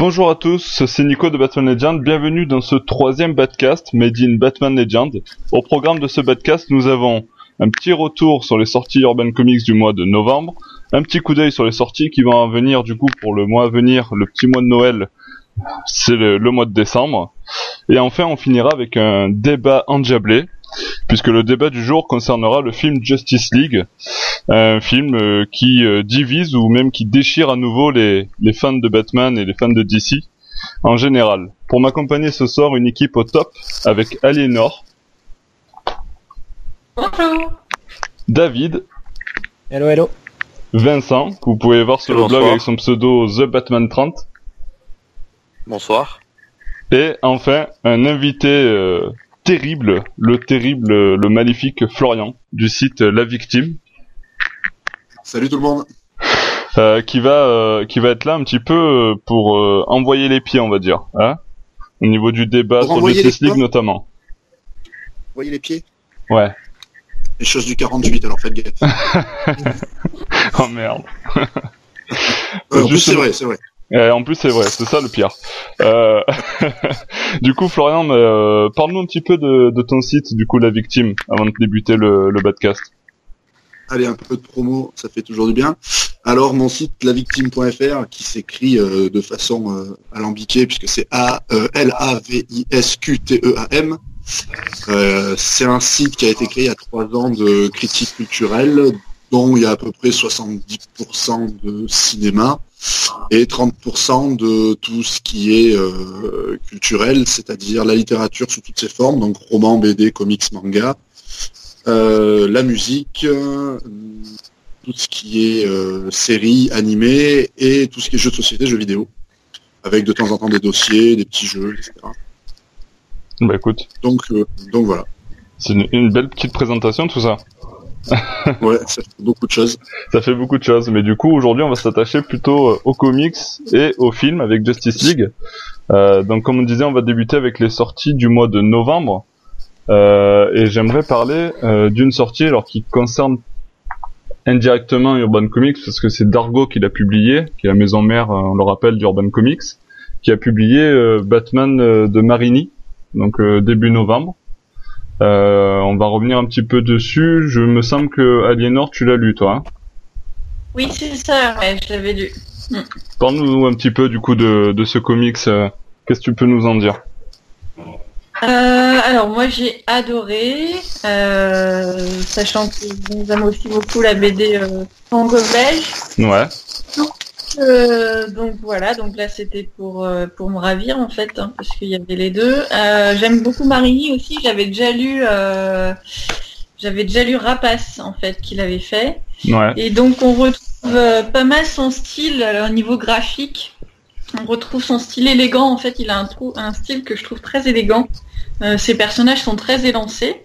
Bonjour à tous, c'est Nico de Batman Legend, bienvenue dans ce troisième Batcast Made in Batman Legend. Au programme de ce Batcast, nous avons un petit retour sur les sorties Urban Comics du mois de novembre, un petit coup d'œil sur les sorties qui vont venir du coup pour le mois à venir, le petit mois de Noël, c'est le, mois de décembre. Et enfin, on finira avec un débat endiablé, puisque le débat du jour concernera le film Justice League, un film euh, qui euh, divise ou même qui déchire à nouveau les, les fans de Batman et les fans de DC en général. Pour m'accompagner ce soir, une équipe au top avec Aliénor, Bonjour. David, Hello, hello. Vincent, que vous pouvez voir sur le blog avec son pseudo The Batman 30, Bonsoir. et enfin un invité euh, terrible, le terrible, le maléfique Florian du site La Victime. Salut tout le monde. euh, qui va euh, qui va être là un petit peu euh, pour euh, envoyer les pieds, on va dire, hein au niveau du débat Pour sur envoyer Justice les League notamment. Voyez les pieds Ouais. Les choses du 48, alors faites gaffe. Oh merde. C'est vrai, c'est vrai. Euh, en plus, c'est vrai, c'est ça le pire. Euh, du coup, Florian, euh, parle-nous un petit peu de, ton site, du coup, La Victime, avant de débuter le, le podcast. Allez, un peu de promo, ça fait toujours du bien. Alors, mon site, lavictime.fr, qui s'écrit euh, de façon euh, alambiquée, puisque c'est A-L-A-V-I-S-Q-T-E-A-M. C'est un site qui a été créé il y a trois ans de critique culturelle, dont il y a à peu près 70% de cinéma et 30% de tout ce qui est euh, culturel, c'est-à-dire la littérature sous toutes ses formes, donc roman, BD, comics, manga, euh, la musique, euh, tout ce qui est séries, animés et tout ce qui est jeux de société, jeux vidéo, avec de temps en temps des dossiers, des petits jeux, etc. Bah écoute, Donc, donc voilà. c'est une, une belle petite présentation, tout ça. Ouais, ça fait beaucoup de choses. Ça fait beaucoup de choses, mais du coup, aujourd'hui, on va s'attacher plutôt euh, aux comics et aux films avec Justice League. Euh, donc, comme on disait, on va débuter avec les sorties du mois de novembre. Euh, et j'aimerais parler euh, d'une sortie alors qui concerne indirectement Urban Comics parce que c'est Dargo qui l'a publié, qui est la maison mère, euh, on le rappelle, d'Urban Comics, qui a publié Batman de Marini, donc début novembre. Euh, on va revenir un petit peu dessus. Je me semble que Aliénor, tu l'as lu, toi. Hein Oui, c'est ça, ouais, je l'avais lu. Parle-nous un petit peu du coup de, de ce comics. euh, Qu'est-ce que tu peux nous en dire? Euh, alors moi j'ai adoré, euh, sachant que j'aime aussi beaucoup la BD euh, Tango belge. Ouais. Euh, donc voilà, donc là c'était pour euh, pour me ravir en fait, hein, parce qu'il y avait les deux. Euh, j'aime beaucoup Marini aussi. J'avais déjà lu, j'avais déjà lu Rapace en fait qu'il avait fait. Ouais. Et donc on retrouve pas mal son style au niveau graphique. On retrouve son style élégant. En fait, il a un, trou- un style que je trouve très élégant. Ses personnages sont très élancés.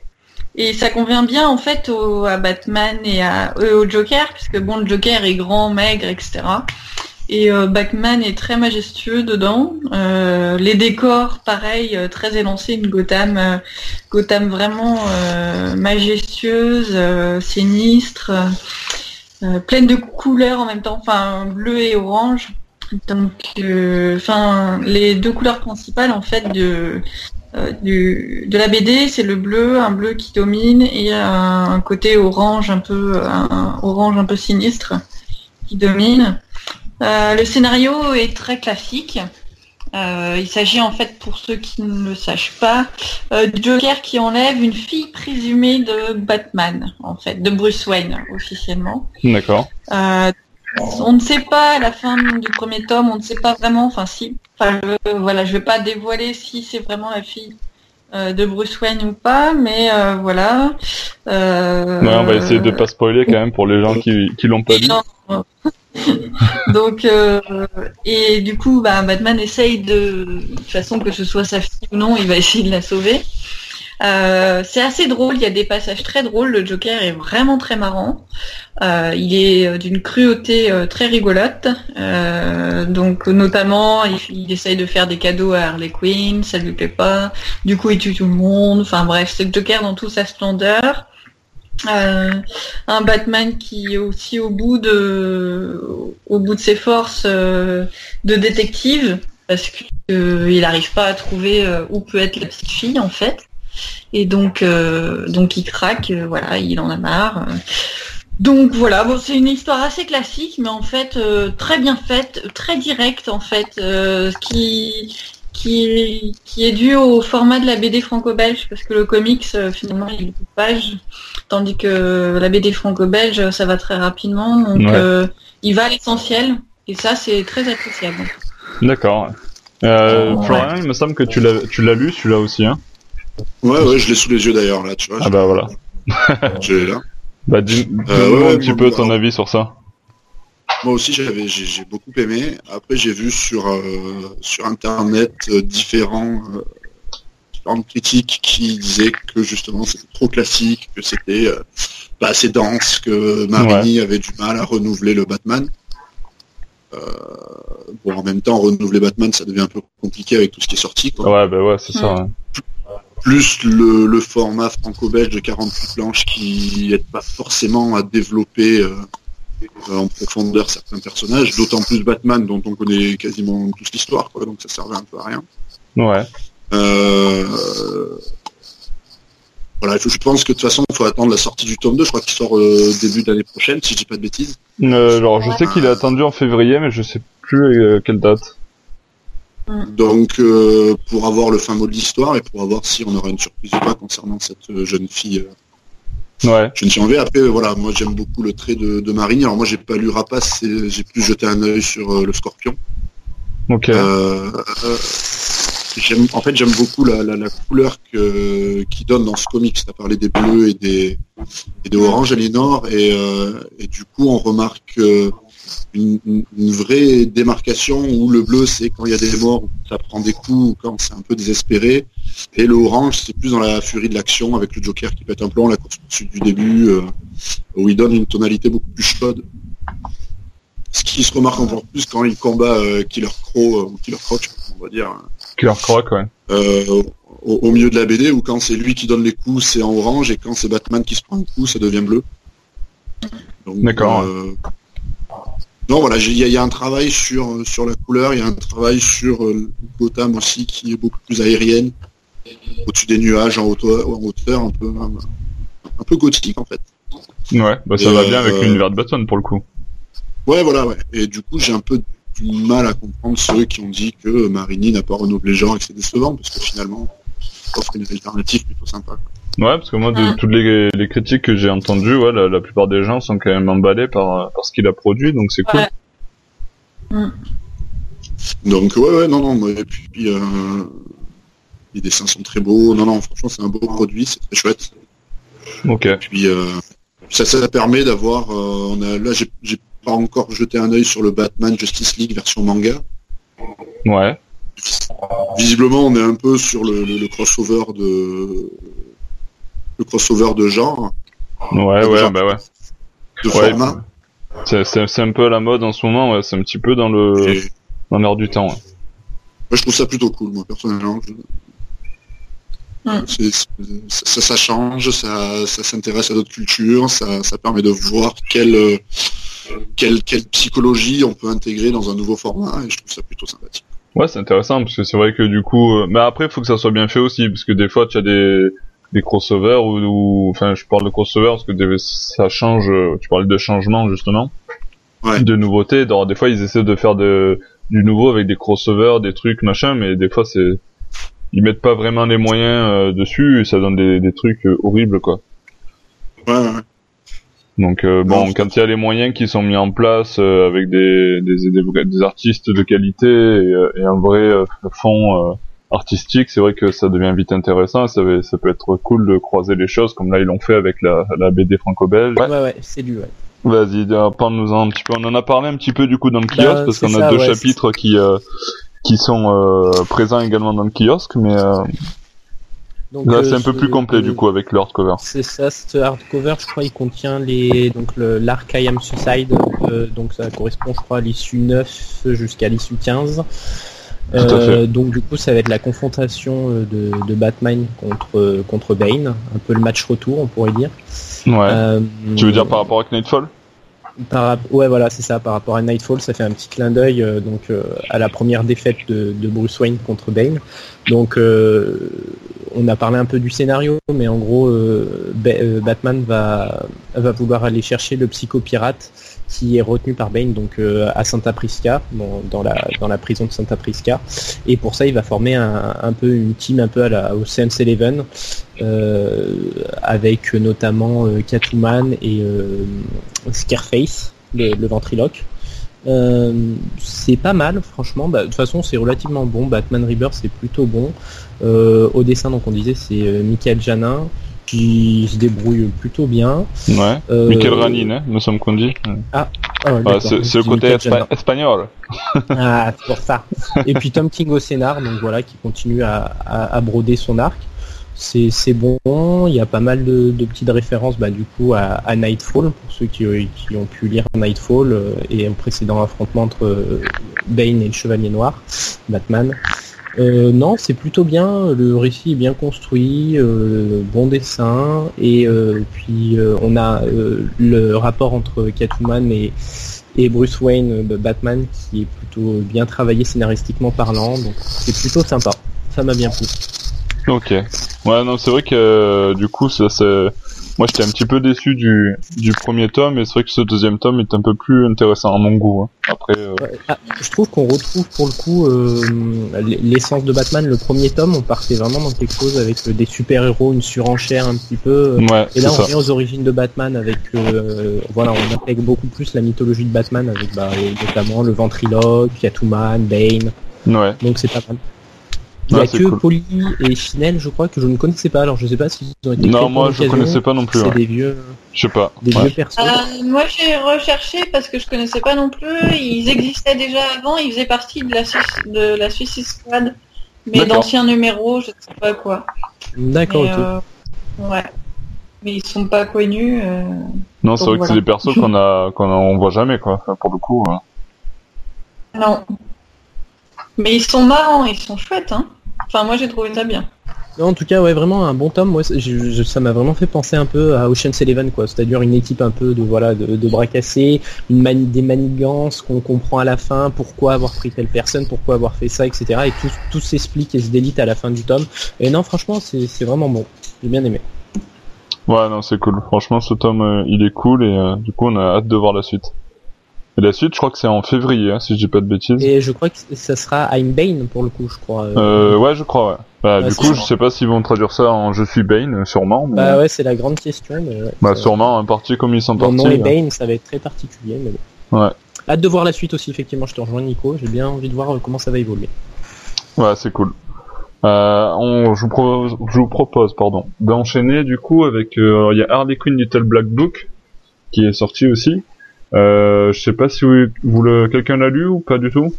Et ça convient bien en fait au, à Batman et à, euh, au Joker, puisque bon le Joker est grand, maigre, etc. Et euh, Batman est très majestueux dedans. Euh, les décors, pareil, euh, très élancés, une Gotham, euh, Gotham vraiment euh, majestueuse, sinistre, pleine de couleurs en même temps, enfin bleu et orange. Donc, enfin, les deux couleurs principales en fait de du, de la BD, c'est le bleu, un bleu qui domine et un, un côté orange un peu, un orange un peu sinistre qui domine. Euh, le scénario est très classique. Euh, il s'agit en fait, pour ceux qui ne le sachent pas, euh, du Joker qui enlève une fille présumée de Batman, en fait, de Bruce Wayne officiellement. D'accord. On ne sait pas à la fin du premier tome, on ne sait pas vraiment, enfin si, enfin je, voilà, je vais pas dévoiler si c'est vraiment la fille euh, de Bruce Wayne ou pas, mais euh, voilà. Euh, Ouais, on va essayer de pas spoiler quand même pour les gens qui, qui l'ont pas non. Donc et du coup, bah, Batman essaye de, de toute façon que ce soit sa fille ou non, il va essayer de la sauver. Euh, c'est assez drôle, il y a des passages très drôles. Le Joker est vraiment très marrant. Euh, il est euh, d'une cruauté très rigolote. Donc notamment, il, essaye de faire des cadeaux à Harley Quinn, ça lui plaît pas. Du coup, il tue tout le monde. Enfin bref, c'est le Joker dans toute sa splendeur. Un Batman qui est aussi au bout de ses forces de détective parce qu'il n'arrive pas à trouver où peut être la petite fille en fait. Et donc, donc il craque, voilà, il en a marre. Donc voilà, bon, c'est une histoire assez classique, mais en fait très bien faite, très directe en fait, qui qui, qui est dû au format de la BD franco-belge, parce que le comics, euh, finalement, il est de pages, tandis que la BD franco-belge, ça va très rapidement, donc euh, il va à l'essentiel, et ça, c'est très appréciable. D'accord. Euh, Florian, il me semble que tu l'as, tu l'as lu, celui-là aussi, hein? Ouais, ouais, je l'ai sous les yeux d'ailleurs, là, tu vois. Ah bah voilà. je l'ai là. Bah, dis-nous un petit peu ton avis sur ça. Moi aussi, j'avais, j'ai, beaucoup aimé. Après, j'ai vu sur euh, sur internet euh, différents euh, différentes critiques qui disaient que justement c'était trop classique, que c'était pas assez dense, que Marini avait du mal à renouveler le Batman. bon, en même temps, renouveler Batman, ça devient un peu compliqué avec tout ce qui est sorti. Ouais, bah ouais, c'est ça. Plus le, le format franco-belge de 48 planches qui n'aide pas forcément à développer euh, en profondeur certains personnages, d'autant plus Batman dont on connaît quasiment toute l'histoire, donc ça servait un peu à rien. Ouais. Euh, voilà, je pense que de toute façon, il faut attendre la sortie du tome 2, je crois qu'il sort euh, début d'année prochaine, si je dis pas de bêtises. alors, je sais qu'il est attendu en février, mais je sais plus quelle date. Donc, pour avoir le fin mot de l'histoire et pour avoir si on aura une surprise ou pas concernant cette jeune fille Ouais. Je ne suis en vais. Après, voilà, moi j'aime beaucoup le trait de, de Marine. Alors moi j'ai pas lu Rapace, j'ai plus jeté un œil sur euh, le Scorpion. Ok. Euh, j'aime, en fait, j'aime beaucoup la, la, la couleur que, qui donne dans ce comic. Tu as parlé des bleus et des, et des oranges à l'énor, et, euh, et du coup on remarque euh, une, une, vraie démarcation où le bleu c'est quand il y a des morts, ça prend des coups, ou quand c'est un peu désespéré. Et le orange, c'est plus dans la furie de l'action avec le Joker qui pète un plomb, la course poursuite du début, euh, où il donne une tonalité beaucoup plus chaude. Ce qui se remarque encore plus quand il combat euh, Killer Crow, euh, ou Killer Croc, on va dire. Killer Croc, ouais. Euh, au, au, milieu de la BD, où quand c'est lui qui donne les coups, c'est en orange, et quand c'est Batman qui se prend un coup, ça devient bleu. D'accord. Euh, non, voilà, il y, y, a un travail sur sur la couleur, il y a un travail sur euh, Gotham aussi qui est beaucoup plus aérienne, au-dessus des nuages, en hauteur, en hauteur un peu un peu gothique en fait. Ouais, bah ça Et va bien avec l'univers de Batman pour le coup. Ouais, voilà, ouais. Et du coup, j'ai un peu du mal à comprendre ceux qui ont dit que Marini n'a pas renouvelé le genre et que c'est décevant, parce que finalement, offre une alternative plutôt sympa. Quoi. Ouais, parce que moi, de toutes les, les critiques que j'ai entendues, ouais, la, la, plupart des gens sont quand même emballés par, par ce qu'il a produit, donc c'est cool. Ouais. Donc ouais, ouais, non, non, et puis euh, les dessins sont très beaux, non, non, franchement, c'est un beau produit, c'est très chouette. Ok. Et puis euh, ça, ça permet d'avoir, euh, on a, là, j'ai pas encore jeté un œil sur le Batman Justice League version manga. Ouais. Visiblement, on est un peu sur le, le, le crossover de le crossover de genre. Ouais, de ouais, genre, bah ouais. De ouais, format. C'est un peu à la mode en ce moment, ouais. C'est un petit peu dans le Et... dans l'air du temps. Ouais. ouais. je trouve ça plutôt cool, moi personnellement. Je... Mm. C est, c est, ça, ça, change, ça, ça s'intéresse à d'autres cultures, ça, ça permet de voir quelle, quelle, quelle psychologie on peut intégrer dans un nouveau format, et je trouve ça plutôt sympathique. Ouais, c'est intéressant parce que c'est vrai que du coup, euh... mais après, il faut que ça soit bien fait aussi, parce que des fois, tu as des des crossovers ou, enfin, je parle de crossovers parce que ça change. Tu parlais de changement justement, ouais. de nouveautés. Alors, des fois, ils essaient de faire de du nouveau avec des crossovers, des trucs machin, mais des fois, c'est ils mettent pas vraiment les moyens euh, dessus, et ça donne des, des trucs euh, horribles quoi. Ouais, ouais. Donc euh, bon, non, quand il y a les moyens qui sont mis en place euh, avec des, des, des, des, artistes de qualité et, et un vrai euh, fond artistique, c'est vrai que ça devient vite intéressant. Ça, ça, peut être cool de croiser les choses comme là ils l'ont fait avec la, la BD franco-belge. Ouais, ouais, ouais c'est du ouais. Vas-y, parle-nous un petit peu. On en a parlé un petit peu du coup dans le kiosque bah, parce qu'on a deux ouais, chapitres qui qui sont euh, présents également dans le kiosque, mais euh, donc, là c'est un peu plus complet du coup avec le hardcover. C'est ça, ce hardcover, je crois, il contient les donc l'arc I Am Suicide, euh, donc ça correspond, je crois, à l'issue 9 jusqu'à l'issue 15. Euh, donc du coup ça va être la confrontation de, de, Batman contre contre Bane, un peu le match retour on pourrait dire. Ouais. Euh, tu veux dire par rapport à Knightfall Par, ouais, voilà, c'est ça. Par rapport à Nightfall, ça fait un petit clin d'œil euh, donc euh, à la première défaite de, Bruce Wayne contre Bane. Donc, euh, on a parlé un peu du scénario, mais en gros, Batman va va vouloir aller chercher le psychopirate qui est retenu par Bane donc à Santa Prisca dans, la dans la prison de Santa Prisca et pour ça il va former un, peu une team un peu à la Eleven avec notamment Catwoman et Scarface, le, ventriloque. Euh, c'est pas mal, franchement. Bah, de toute façon, c'est relativement bon. Batman Rebirth, c'est plutôt bon. Euh, au dessin, donc on disait, c'est euh, Michael Janin qui se débrouille plutôt bien. Ouais. Michael Ranin, hein, me semble qu'on dit. Ah, ah c'est le côté espagnol. ah, c'est pour ça. Et puis Tom King au scénar, donc voilà, qui continue à broder son arc c'est bon. Il y a pas mal de, petites références bah, du coup à, Nightfall pour ceux qui, ont pu lire Nightfall euh, et un précédent affrontement entre euh, Bane et le Chevalier Noir, Batman. Euh, non, c'est plutôt bien. Le récit est bien construit, bon dessin et puis on a le rapport entre Catwoman et, Bruce Wayne, Batman, qui est plutôt bien travaillé scénaristiquement parlant. Donc c'est plutôt sympa. Ça m'a bien plu. Ok. Ouais, non, c'est vrai que euh, du coup, ça, c'est... moi j'étais un petit peu déçu du, du premier tome, et c'est vrai que ce deuxième tome est un peu plus intéressant à mon goût. Hein. Après, euh, ah, je trouve qu'on retrouve pour le coup euh, l'essence de Batman. Le premier tome, on partait vraiment dans quelque chose avec des super-héros, une surenchère un petit peu. Ouais, et là, on vient aux origines de Batman avec, voilà, on intègre beaucoup plus la mythologie de Batman avec bah, notamment le ventriloque, Catwoman, Bane. Ouais. Donc c'est pas mal. Il n'y a que Polly et Finel, je crois, que je ne connaissais pas. Alors je sais pas s'ils ont été Non, moi je connaissais pas non plus. C'est des vieux. Je sais pas. Des vieux persos. Euh, moi j'ai recherché parce que je connaissais pas non plus. Ils existaient déjà avant. Ils faisaient partie de la de la Suicide Squad, mais d'anciens numéros, je ne sais pas quoi. D'accord. Euh, ouais. Mais ils sont pas connus. Euh, non, c'est vrai que c'est des persos qu'on a qu'on on voit jamais quoi. pour le coup. Non. Mais ils sont marrants, ils sont chouettes, hein. Enfin, moi j'ai trouvé ça bien. en tout cas, ouais, vraiment un bon tome. Moi, ça m'a vraiment fait penser un peu à Ocean's Eleven, quoi. C'est-à-dire une équipe un peu de voilà de, bras cassés, une des manigances qu'on comprend à la fin, pourquoi avoir pris telle personne, pourquoi avoir fait ça, etc. Et tout, tout s'explique et se délite à la fin du tome. Et non, franchement, c'est vraiment bon. J'ai bien aimé. Ouais, non, c'est cool. Franchement, ce tome, euh, il est cool et euh, du coup, on a hâte de voir la suite. Et la suite, je crois que c'est en février, hein, si je dis pas de bêtises. Et je crois que ça sera I'm Bane pour le coup, je crois. Euh, ouais, je crois, ouais. Bah, du coup, je sais pas s'ils vont traduire ça en Je suis Bane, sûrement. Bah ouais, c'est la grande question. Mais bah sûrement, un parti comme ils sont partis. nom est Bane, ça va être très particulier, mais bon. Ouais. Hâte de voir la suite aussi, effectivement, je te rejoins Nico, j'ai bien envie de voir euh, comment ça va évoluer. Ouais, c'est cool. Euh, on, je, vous propose, je vous propose, pardon, d'enchaîner du coup avec, euh, il y a Harley Quinn Little Black Book qui est sorti aussi. Euh, je sais pas si vous, vous le, quelqu'un l'a lu ou pas du tout.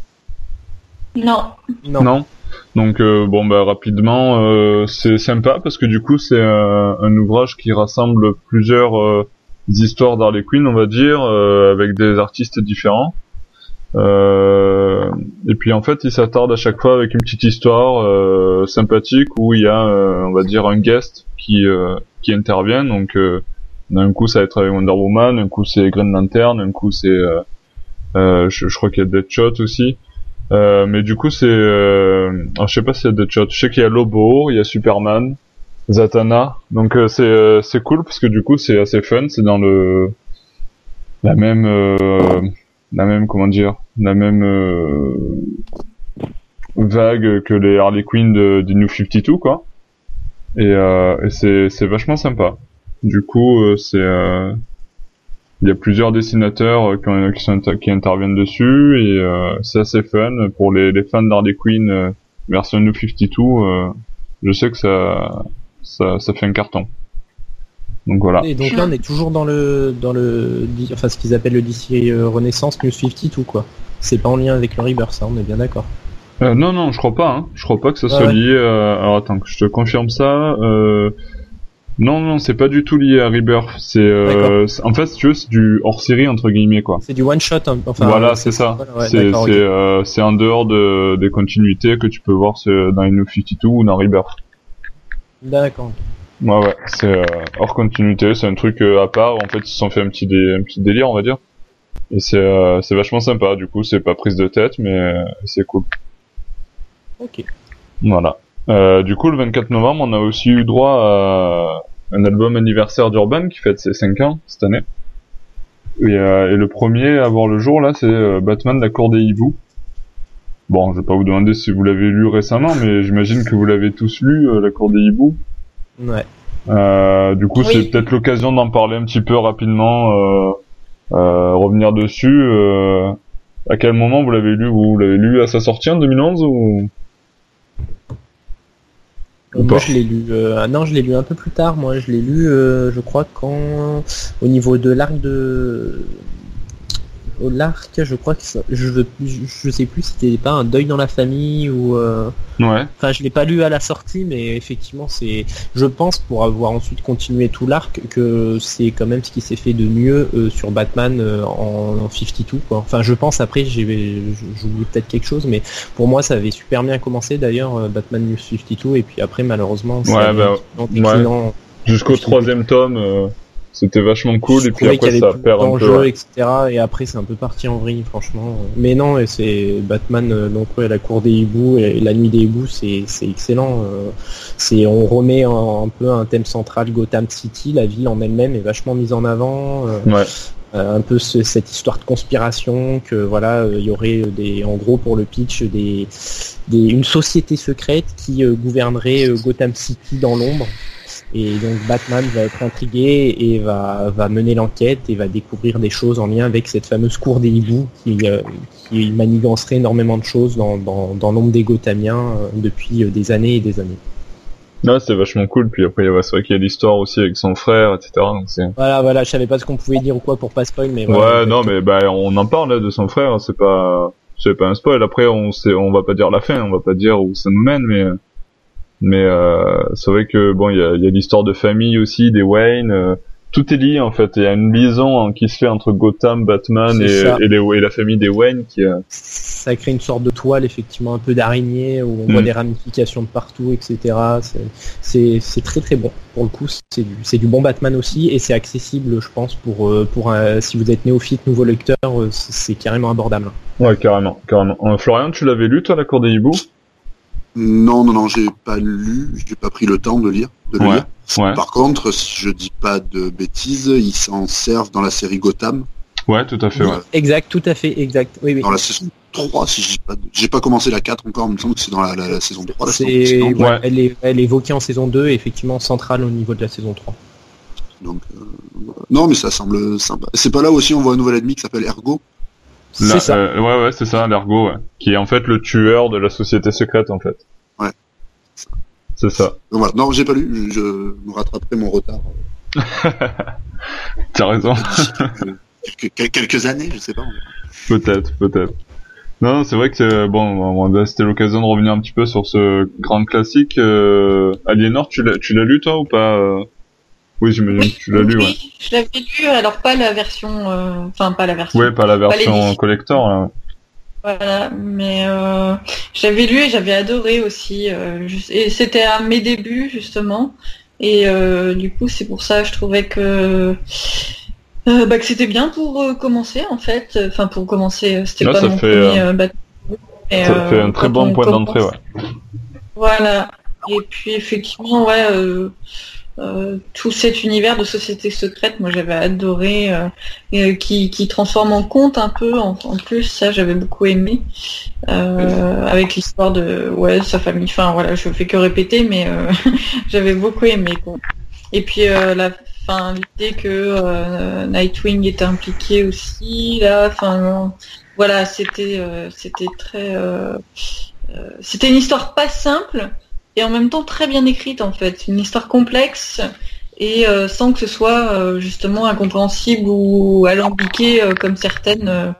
Non. Non. Donc euh, bon bah rapidement euh, c'est sympa parce que du coup c'est un, ouvrage qui rassemble plusieurs euh, histoires d'Harley Quinn on va dire avec des artistes différents. et puis en fait il s'attarde à chaque fois avec une petite histoire sympathique où il y a on va dire un guest qui qui intervient donc d'un coup, ça va être Wonder Woman, un coup c'est Green Lantern, un coup c'est, euh, euh, je, crois qu'il y a Deadshot aussi. Euh, mais du coup, c'est, euh, je sais pas s'il y a Deadshot. Je sais qu'il y a Lobo, il y a Superman, Zatanna. Donc euh, c'est euh, c'est cool parce que du coup c'est assez fun. C'est dans le la même la même comment dire la même vague que les Harley Quinn de, du New 52 quoi. Et, et c'est c'est vachement sympa. Du coup, euh, c'est euh, il y a plusieurs dessinateurs euh, qui, sont, qui interviennent dessus et c'est assez fun pour les, les fans d'Harley Quinn version New 52. je sais que ça, ça, ça fait un carton. Donc voilà. Et donc là, on est toujours dans le, dans le, enfin ce qu'ils appellent le DC Renaissance New 52 quoi. C'est pas en lien avec le Rebirth, ça, on est bien d'accord. Euh, non, non, je crois pas. Hein. Je crois pas que ça soit lié. alors attends, que je te confirme ça. Euh, non, non, c'est pas du tout lié à Rebirth. C'est, euh, en fait, si tu veux, c'est du hors série entre guillemets quoi. C'est du one shot. Hein, enfin. Voilà, c'est ça. c'est, c'est, euh, c'est en dehors de, des continuités que tu peux voir dans New 52 ou dans Rebirth. D'accord. Ouais, ouais, c'est euh, hors continuité. C'est un truc euh, à part. En fait, ils se sont fait un petit, un petit délire, on va dire. Et c'est euh, c'est vachement sympa, du coup, c'est pas prise de tête, mais euh, c'est cool. Ok. Voilà. Euh, du coup, le 24 novembre, on a aussi eu droit à un album anniversaire d'Urban qui fête ses 5 ans cette année. Et, et, le premier à voir le jour, là, c'est Batman, la cour des hiboux. Bon, je vais pas vous demander si vous l'avez lu récemment, mais j'imagine que vous l'avez tous lu, La Cour des Hiboux. Ouais. Euh, du coup, c'est peut-être l'occasion d'en parler un petit peu rapidement, euh, euh, revenir dessus. à quel moment vous l'avez lu? Vous l'avez lu à sa sortie en 2011 ou? Moi, je l'ai lu. ah non, je l'ai lu un peu plus tard. Moi, je l'ai lu, je crois, quand au niveau de l'arc de au l'arc, je crois que je je sais plus si c'était pas un deuil dans la famille ou euh, ouais. Enfin, je l'ai pas lu à la sortie, mais effectivement, c'est je pense pour avoir ensuite continué tout l'arc que c'est quand même ce qui s'est fait de mieux euh, sur Batman euh, en, en 52 quoi. Enfin, je pense après j'ai j'oublie peut-être quelque chose, mais pour moi ça avait super bien commencé d'ailleurs Batman News 52 et puis après malheureusement ouais, bah, ouais. jusqu'au troisième tome c'était vachement cool et puis après ça perd un peu. etc. Et après c'est un peu parti en vrille franchement. Mais non, et c'est Batman euh, donc ouais, la cour des hiboux et la nuit des hiboux c'est excellent. Euh, c'est on remet un, peu un thème central Gotham City, la ville en elle-même est vachement mise en avant. Euh, un peu cette histoire de conspiration que voilà il y aurait des en gros pour le pitch des, des une société secrète qui gouvernerait Gotham City dans l'ombre et donc Batman va être intrigué et va, va mener l'enquête et va découvrir des choses en lien avec cette fameuse cour des hiboux qui, euh, qui manigancerait énormément de choses dans, dans, dans l'ombre des Gothamiens euh, depuis euh, des années et des années. Ouais, c'est vachement cool. Puis après, c'est vrai qu'il y a l'histoire aussi avec son frère, etc. Donc voilà, voilà, je savais pas ce qu'on pouvait dire ou quoi pour pas spoil, mais Ouais, non, mais bah, on en parle là, de son frère. C'est pas, c'est pas un spoil. Après, on sait, on va pas dire la fin, on va pas dire où ça nous mène, mais mais euh, c'est vrai que bon, il y a, y a l'histoire de famille aussi, des Wayne. Euh, tout est lié en fait. Il y a une liaison hein, qui se fait entre Gotham, Batman et, et, les, et, la famille des Wayne qui. Euh... Ça crée une sorte de toile effectivement un peu d'araignée où on voit mm. des ramifications de partout, etc. C'est très très bon. Pour le coup, c'est du, du bon Batman aussi et c'est accessible, je pense, pour euh, pour si vous êtes néophyte, nouveau lecteur, c'est carrément abordable. Ouais, carrément, carrément. Florian, tu l'avais lu toi, la Cour des hiboux? Non, non, non, j'ai pas lu, j'ai pas pris le temps de lire. De lire. Par contre, si je dis pas de bêtises, ils s'en servent dans la série Gotham. Ouais, tout à fait. Ouais. Exact, tout à fait, exact. Oui, oui. Dans la saison 3, si je dis pas, j'ai pas commencé la 4 encore, il me semble que c'est dans la, saison 3. La saison... Ouais, Elle, est, elle est évoquée en saison 2 et effectivement centrale au niveau de la saison 3. Donc, euh, non, mais ça semble sympa. C'est pas là aussi on voit un nouvel ennemi qui s'appelle Ergo c'est ça. Euh, ouais, ouais, c'est ça, l'ergo, ouais. Qui est en fait le tueur de la société secrète, en fait. Ouais. C'est ça. voilà. Non, j'ai pas lu, je me rattraperai mon retard. T'as raison. quelques, quelques, années, je sais pas. Peut-être, peut-être. Non, c'est vrai que bon, c'était l'occasion de revenir un petit peu sur ce grand classique. Euh, Aliénor, tu l'as, tu l'as lu toi ou pas euh? Oui, j'imagine que tu l'as lu, ouais. Je l'avais lu, alors pas la version, euh, enfin pas la version. Ouais, pas la version collector. Là. Voilà, mais euh, j'avais lu et j'avais adoré aussi. Euh, et c'était à mes débuts justement, et euh, du coup c'est pour ça je trouvais que bah, que c'était bien pour commencer en fait. Enfin pour commencer, c'était pas mon fait, premier Ça fait un très bon point d'entrée, ouais. Voilà. Et puis effectivement, ouais. Euh, tout cet univers de société secrète, moi j'avais adoré, euh, euh, qui, qui, transforme en conte un peu, en, plus ça j'avais beaucoup aimé, avec l'histoire de ouais sa famille. Enfin voilà, je fais que répéter, mais j'avais beaucoup aimé. Et puis la fin, l'idée que Nightwing était impliqué aussi, là, enfin voilà, c'était c'était très, c'était une histoire pas simple et en même temps très bien écrite en fait. Une histoire complexe et euh, sans que ce soit euh, justement incompréhensible ou alambiqué euh, comme certaines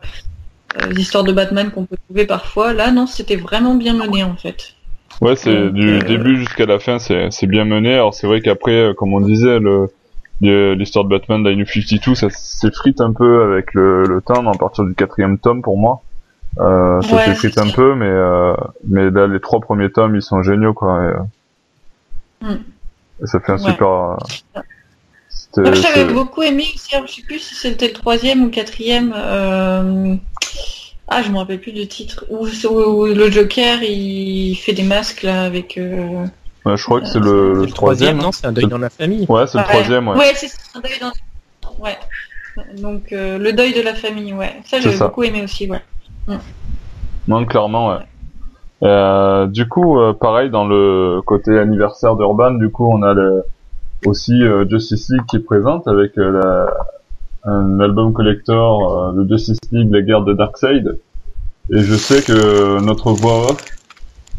histoires de Batman qu'on peut trouver parfois. Là, non, c'était vraiment bien mené en fait. Ouais, c'est du début jusqu'à la fin, c'est bien mené. Alors c'est vrai qu'après, comme on disait, l'histoire de Batman la 52, ça s'effrite un peu avec le, le temps à partir du quatrième tome pour moi. Euh, ça s'effrite un peu, mais euh, mais là les trois premiers tomes ils sont géniaux quoi. Et, euh, mm. ça fait un super. j'avais beaucoup aimé aussi, je sais plus si c'était le troisième ou le quatrième. Euh... Ah, je me rappelle plus du titre. Où, le Joker, il fait des masques là avec. Euh... Ouais, je crois que c'est le, le, troisième. Non, c'est un deuil dans la famille. Ouais, c'est le troisième. Ouais, ouais c'est un deuil dans. Ouais. Donc euh, le deuil de la famille, ouais. Ça, j'avais beaucoup aimé aussi, ouais. Non, clairement, ouais. Euh, du coup, euh, pareil dans le côté anniversaire d'Urban, du coup, on a le, aussi euh, Justice League qui est présente avec euh, la, un album collector de Justice League, la guerre de Darkseid. Et je sais que notre voix off,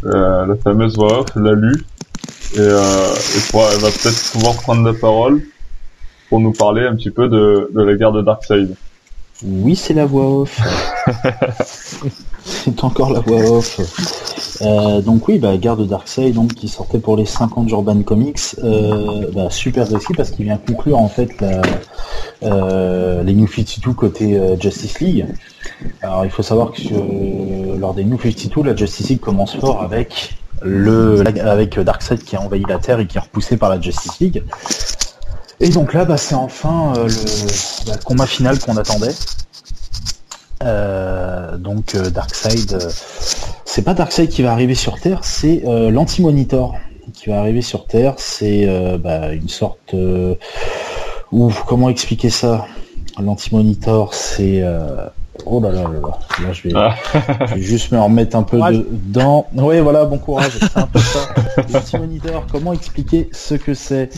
la fameuse voix off, l'a lu et, elle va peut-être pouvoir prendre la parole pour nous parler un petit peu de, de la guerre de Darkseid. Oui, c'est la voix off. c'est encore la voix off. Euh, donc oui, bah, Garde Darkseid, donc qui sortait pour les 50 d'Urban Comics, euh, bah, super réussi parce qu'il vient conclure en fait la, euh, les New 52 côté Justice League. Alors il faut savoir que lors des New 52, la Justice League commence fort avec le avec Darkseid qui a envahi la Terre et qui est repoussé par la Justice League. Et donc là, bah, c'est enfin le, bah, combat final qu'on attendait. donc Darkseid c'est pas Darkseid qui va arriver sur Terre, c'est euh, l'anti-monitor qui va arriver sur Terre. C'est euh, bah, une sorte... Euh, ouf, comment expliquer ça? L'anti-monitor, c'est... Oh là là là là, là je vais, ah. juste me remettre un peu dedans. Oui, voilà, bon courage, c'est un peu ça. L'anti-monitor, comment expliquer ce que c'est?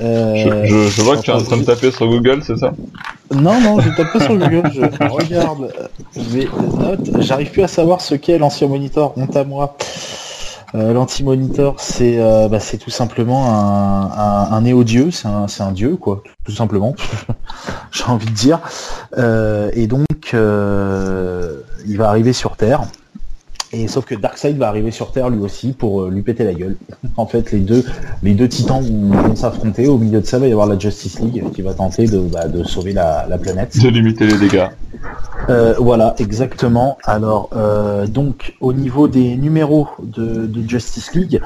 Euh, je, vois que tu es en train de taper sur Google, c'est ça Non, non, je tape pas sur Google, je regarde mes notes. J'arrive plus à savoir ce qu'est l'ancien monitor, honte à moi. Euh, L'anti-monitor, c'est euh, bah, tout simplement un, un, un néo-dieu, c'est un, un, dieu, quoi, tout simplement, j'ai envie de dire. Euh, et donc, euh, il va arriver sur Terre. Et sauf que Darkseid va arriver sur Terre lui aussi pour euh, lui péter la gueule. en fait, les deux, les deux titans vont, s'affronter. Au milieu de ça, il va y avoir la Justice League qui va tenter de, bah, de sauver la, la, planète. De limiter les dégâts. Euh, voilà, exactement. Alors, euh, donc, au niveau des numéros de, de Justice League,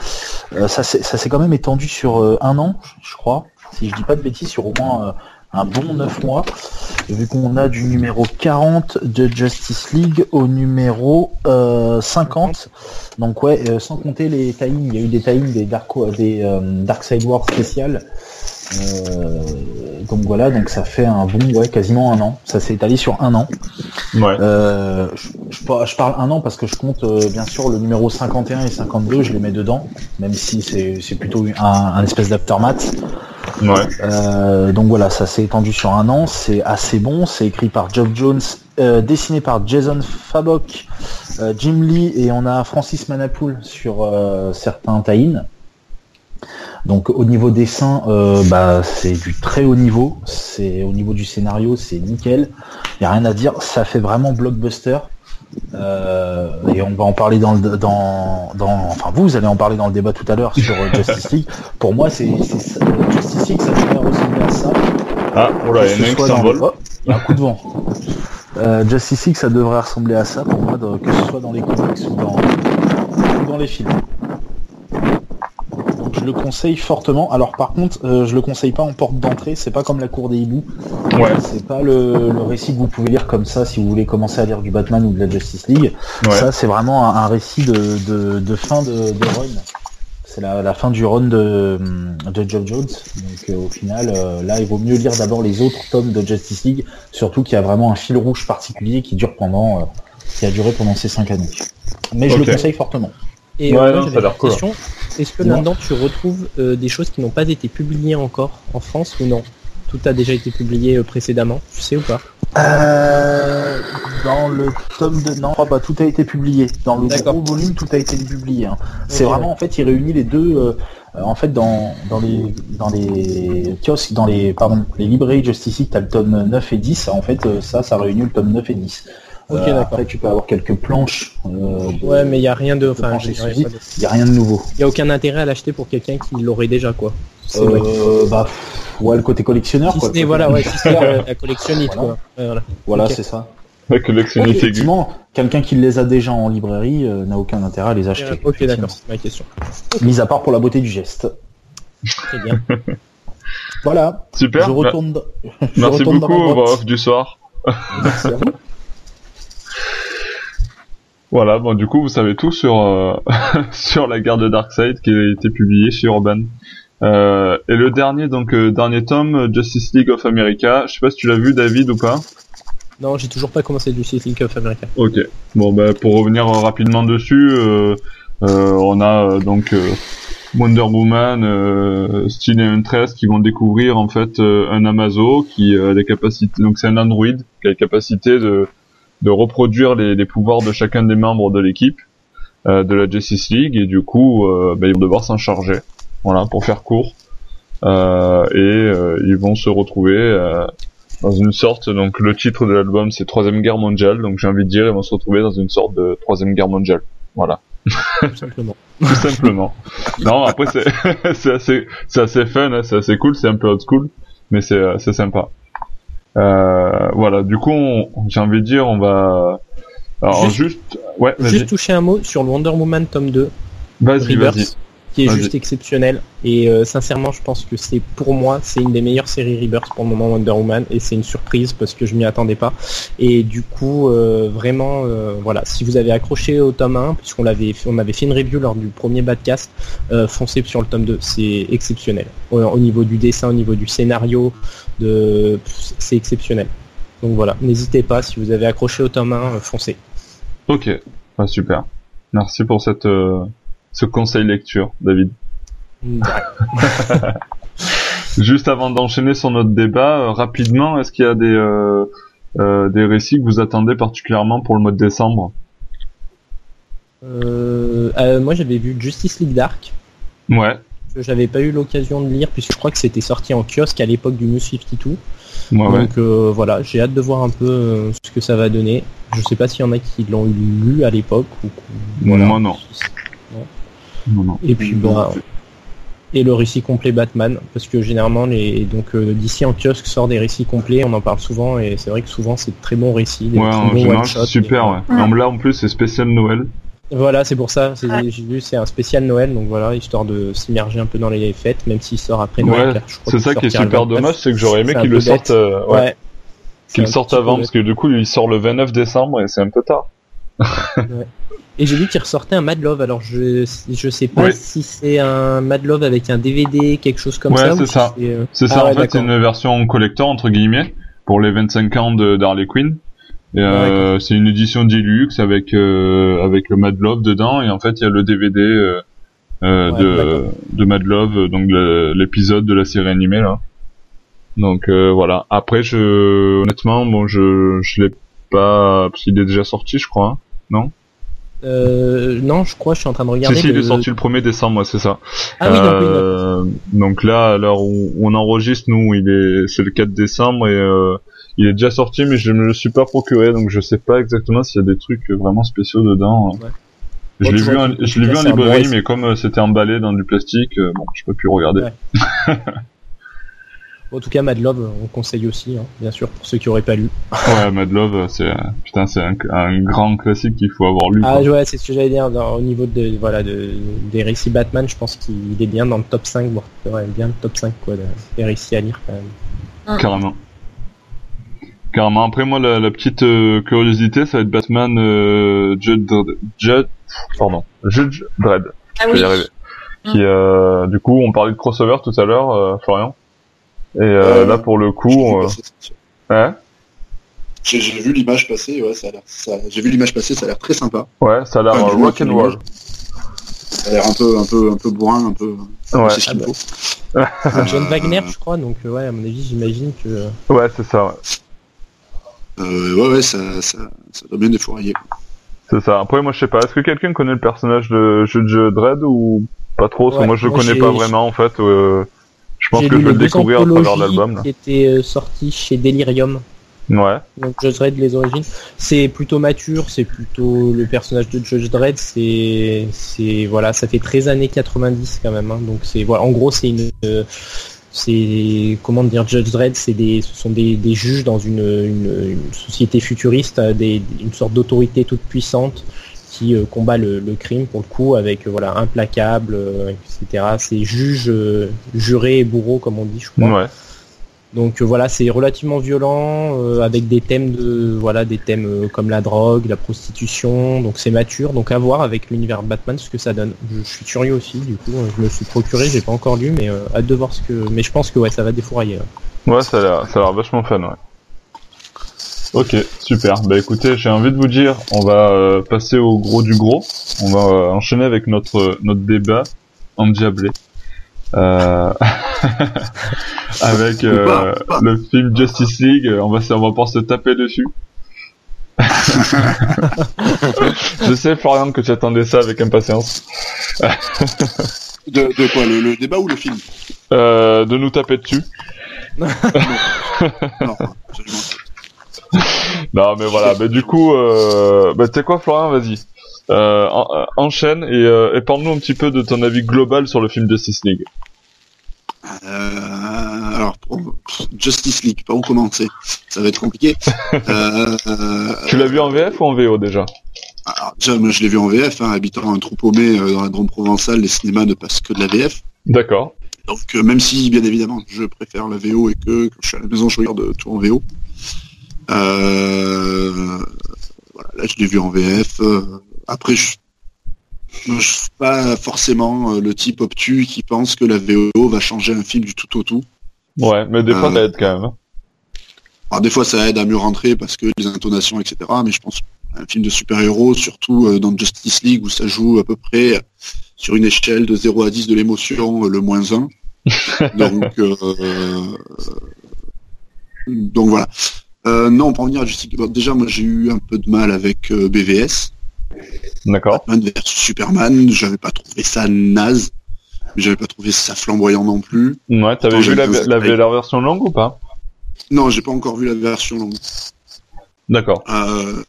euh, ça s'est quand même étendu sur euh, un an, je crois. Si je dis pas de bêtises, sur au moins un bon 9 mois, vu qu'on a du numéro 40 de Justice League au numéro 50. Euh, Donc ouais, euh, sans compter les tie il y a eu des tie des Dark, des euh, Dark Side War spéciales. donc voilà, donc ça fait un bon, ouais, quasiment un an. Ça s'est étalé sur un an. Ouais. Je, parle un an parce que je compte bien sûr le numéro 51 et 52, je les mets dedans, même si c'est plutôt un, un espèce d'aftermath. Ouais. Euh, donc voilà, ça s'est étendu sur un an, c'est assez bon, c'est écrit par Geoff Jones, euh, dessiné par Jason Fabok, euh, Jim Lee et on a Francis Manapoul sur certains tie Donc au niveau dessin, bah, c'est du très haut niveau, c'est au niveau du scénario, c'est nickel, il n'y a rien à dire, ça fait vraiment blockbuster. Euh, et on va en parler dans le dans, dans enfin vous allez en parler dans le débat tout à l'heure sur euh, Justice League. Pour moi c'est Justice League ça devrait ressembler à ça. Ah voilà il y a un oh, un coup de vent. Euh, Justice League ça devrait ressembler à ça pour moi que ce soit dans les comics ou dans, ou dans les films le conseille fortement. Alors par contre, euh, je le conseille pas en porte d'entrée, c'est pas comme la cour des hiboux. Ouais. C'est pas le, récit que vous pouvez lire comme ça si vous voulez commencer à lire du Batman ou de la Justice League. Ça, c'est vraiment un, récit de, fin de, run. C'est la, fin du run de, de Joe Jones. Donc euh, au final, euh, là, il vaut mieux lire d'abord les autres tomes de Justice League, surtout qu'il y a vraiment un fil rouge particulier qui dure pendant, qui a duré pendant ces cinq années. Mais je le conseille fortement. Et ouais, euh, question. Est-ce que là-dedans tu retrouves euh, des choses qui n'ont pas été publiées encore en France ou non? Tout a déjà été publié euh, précédemment, tu sais ou pas? Euh, dans le tome de non, pas tout a été publié. Dans le gros volume, tout a été publié. Hein. C'est vraiment en fait, il réunit les deux. en fait, dans, dans les dans les kiosques, dans les pardon, les librairies Justice League, t'as le tome 9 et 10. En fait, ça, ça réunit le tome 9 et 10. Ok, euh, Après, tu peux avoir quelques planches. Euh, ouais, mais il n'y a rien de. Enfin, il n'y a rien de nouveau. Il n'y a aucun intérêt à l'acheter pour quelqu'un qui l'aurait déjà, quoi. Euh, bah, ouais, le côté collectionneur, quoi. voilà, ouais, si la collectionniste, quoi. voilà, voilà c'est ça. La collectionniste Effectivement, quelqu'un qui les a déjà en librairie n'a aucun intérêt à les acheter. ok, d'accord, c'est ma question. Mis à part pour la beauté du geste. Très bien. Voilà. Super. Je retourne. je Merci retourne beaucoup, off du soir. Merci à vous. Voilà, bon du coup vous savez tout sur euh, sur la guerre de Darkseid qui a été publiée chez Urban. Euh, et le dernier donc euh, dernier tome Justice League of America, je sais pas si tu l'as vu David ou pas. Non, j'ai toujours pas commencé Justice League of America. Ok. Bon bah pour revenir rapidement dessus, on a donc Wonder Woman, Steel et Huntress qui vont découvrir en fait un Amazo qui a des capacités donc c'est un android qui a les capacités de de reproduire les, pouvoirs de chacun des membres de l'équipe euh, de la Justice League et du coup euh, bah, ils vont devoir s'en charger. Voilà pour faire court. Euh, et ils vont se retrouver dans une sorte donc le titre de l'album c'est troisième guerre mondiale. Donc j'ai envie de dire ils vont se retrouver dans une sorte de troisième guerre mondiale. Voilà. Tout simplement tout simplement. Non après c'est c'est assez c'est assez fun hein, c'est assez cool c'est un peu old school mais c'est c'est sympa. euh, voilà, du coup, j'ai envie de dire, on va. Alors juste, ouais, juste toucher un mot sur le Wonder Woman tome 2. Vas-y, vas-y qui est juste exceptionnel. Et euh, sincèrement, je pense que c'est pour moi, c'est une des meilleures séries Rebirth pour le moment Wonder Woman, et c'est une surprise parce que je m'y attendais pas. Et du coup, euh, vraiment, voilà, si vous avez accroché au tome 1, puisqu'on l'avait, on avait fait une review lors du premier badcast, foncez sur le tome 2, c'est exceptionnel. Au, niveau du dessin, au niveau du scénario, de, c'est exceptionnel. Donc voilà, n'hésitez pas, si vous avez accroché au tome 1, foncez. Ok, ah, super. Merci pour cette ce conseil lecture, David. Juste avant d'enchaîner sur notre débat, euh, rapidement, est-ce qu'il y a des, euh, euh, des récits que vous attendez particulièrement pour le mois de décembre? Moi j'avais vu Justice League Dark. Ouais. J'avais pas eu l'occasion de lire puisque je crois que c'était sorti en kiosque à l'époque du New 52. Donc voilà, j'ai hâte de voir un peu ce que ça va donner. Je sais pas s'il y en a qui l'ont lu à l'époque ou. Moi non. Et puis bah, et le récit complet Batman, parce que généralement les donc euh, d'ici en kiosque sort des récits complets, on en parle souvent et c'est vrai que souvent c'est de très bons récits. Des ouais, en super. Ouais. Là en plus c'est spécial Noël. Voilà, c'est pour ça. J'ai vu, c'est un spécial Noël, donc voilà, histoire de s'immerger un peu dans les fêtes, même s'il sort après Noël. c'est ça qui est super dommage, c'est que j'aurais aimé qu'il le sorte, euh, ouais, qu'il sorte avant, parce que du coup, il sort le 29 décembre et c'est un peu tard. Et j'ai vu qu'il ressortait un Mad Love. Alors je je sais pas si c'est un Mad Love avec un DVD, quelque chose comme ça. Ouais, c'est ça. C'est ça. Euh, ah en fait, c'est une version collector entre guillemets pour les 25 ans de d'Harley Quinn. Euh, c'est une édition deluxe avec euh, avec le Mad Love dedans et en fait il y a le DVD euh, euh de de Mad Love donc l'épisode de la série animée là. Donc voilà. Après je honnêtement bon je je l'ai pas parce qu'il est déjà sorti je crois hein. non? Euh, non, je crois, je suis en train de regarder. Si, si, il est sorti le 1er décembre, c'est ça. Ah oui, euh, donc là, à l'heure où on enregistre, nous, il est, c'est le 4 décembre et euh, il est déjà sorti, mais je me le suis pas procuré, donc je sais pas exactement s'il y a des trucs vraiment spéciaux dedans. Je l'ai vu, en, je l'ai vu en librairie, mais comme euh, c'était emballé dans du plastique, euh, bon, je peux plus regarder. En tout cas, Mad Love, on conseille aussi, hein, bien sûr, pour ceux qui auraient pas lu. Ouais, Mad Love, c'est putain, c'est un, grand classique qu'il faut avoir lu. Ah ouais, c'est ce que j'allais dire. au niveau de voilà de, des récits Batman, je pense qu'il est bien dans le top 5, bon, ouais, bien le top 5 quoi, des récits à lire quand même. Ah. Carrément. Carrément. Après moi, la, petite euh, curiosité, ça va être Batman euh, Judge, Judge, pardon, Judge Dredd. Ah oui. Qui, euh, du coup, on parlait de crossover tout à l'heure, euh, Florian. Et euh, là, pour le coup, euh, hein j'ai vu l'image passer, ouais, ça a l'air, ça... j'ai vu l'image passer, ça a l'air très sympa. Ouais, ça a l'air enfin, rock and roll. Ça a l'air un peu, un peu, un peu bourrin, un peu. Ouais. C'est ce qu'il faut. John Wagner, je crois, donc euh, ouais, à mon avis, j'imagine que. Ouais, c'est ça. Ouais. Euh, ouais, ouais, ça, ça, ça doit bien défourailler. C'est ça. Après, moi, je sais pas. Est-ce que quelqu'un connaît le personnage de Judge Dredd ou pas trop? Parce que moi, je le connais pas vraiment en fait. Euh... Je pense que je vais le découvrir à travers l'album. Qui était euh, sorti chez Delirium. Ouais. Donc Judge Dredd les origines, c'est plutôt mature, c'est plutôt le personnage de Judge Dredd, c'est c'est voilà, ça fait 13 années 90 quand même hein. donc c'est voilà, en gros c'est une euh, c'est comment dire Judge Dredd, c'est des ce sont des, des juges dans une, une, une société futuriste, des, une sorte d'autorité toute puissante qui combat le, crime pour le coup avec voilà implacable, etc. C'est juge, juré et bourreau comme on dit, je crois. Ouais. Donc voilà, c'est relativement violent avec des thèmes de voilà des thèmes comme la drogue, la prostitution. Donc c'est mature. Donc à voir avec l'univers Batman ce que ça donne. Je, suis curieux aussi. Du coup, je me suis procuré, j'ai pas encore lu, mais hâte de voir ce que. Mais je pense que ouais, ça va défourailler. Ouais, ça a l'air, ça a l'air vachement fun, ouais. Ok, super. Bah écoutez, j'ai envie de vous dire, on va euh, passer au gros du gros. On va euh, enchaîner avec notre notre débat endiablé. Euh... avec euh, le film Justice League, on va on va pas se taper dessus. Je sais Florian que tu attendais ça avec impatience. de, de quoi le, le, débat ou le film? De nous taper dessus. non, non, mais voilà, mais du coup, euh, bah, tu sais quoi, Florian, vas-y. Euh, euh enchaîne et, euh, et parle-nous un petit peu de ton avis global sur le film Justice League. Euh, alors, Justice League, par où commencer Ça va être compliqué. tu l'as vu en VF ou en VO déjà? Alors, déjà, moi, je l'ai vu en VF, hein, habitant un trou paumé dans la Drôme provençale, les cinémas ne passent que de la VF. D'accord. Donc même si bien évidemment je préfère la VO et que quand je suis à la maison je regarde tout en VO. Euh, voilà, là je l'ai vu en VF. Euh, après je, je suis pas forcément le type obtus qui pense que la VO va changer un film du tout au tout. Ouais, mais des fois ça aide quand même. Hein. Alors des fois ça aide à mieux rentrer parce que les intonations etc. Mais je pense un film de super-héros, surtout dans Justice League où ça joue à peu près sur une échelle de 0 à 10 de l'émotion, le moins 1. donc, euh, donc voilà. Euh, non, pour en venir à Justice déjà moi j'ai eu un peu de mal avec euh, BVS. D'accord. Batman versus Superman, j'avais pas trouvé ça naze, mais j'avais pas trouvé ça flamboyant non plus. Ouais, t'avais vu la, la, la, version longue ou pas? Non, j'ai pas encore vu la version longue. D'accord. Euh,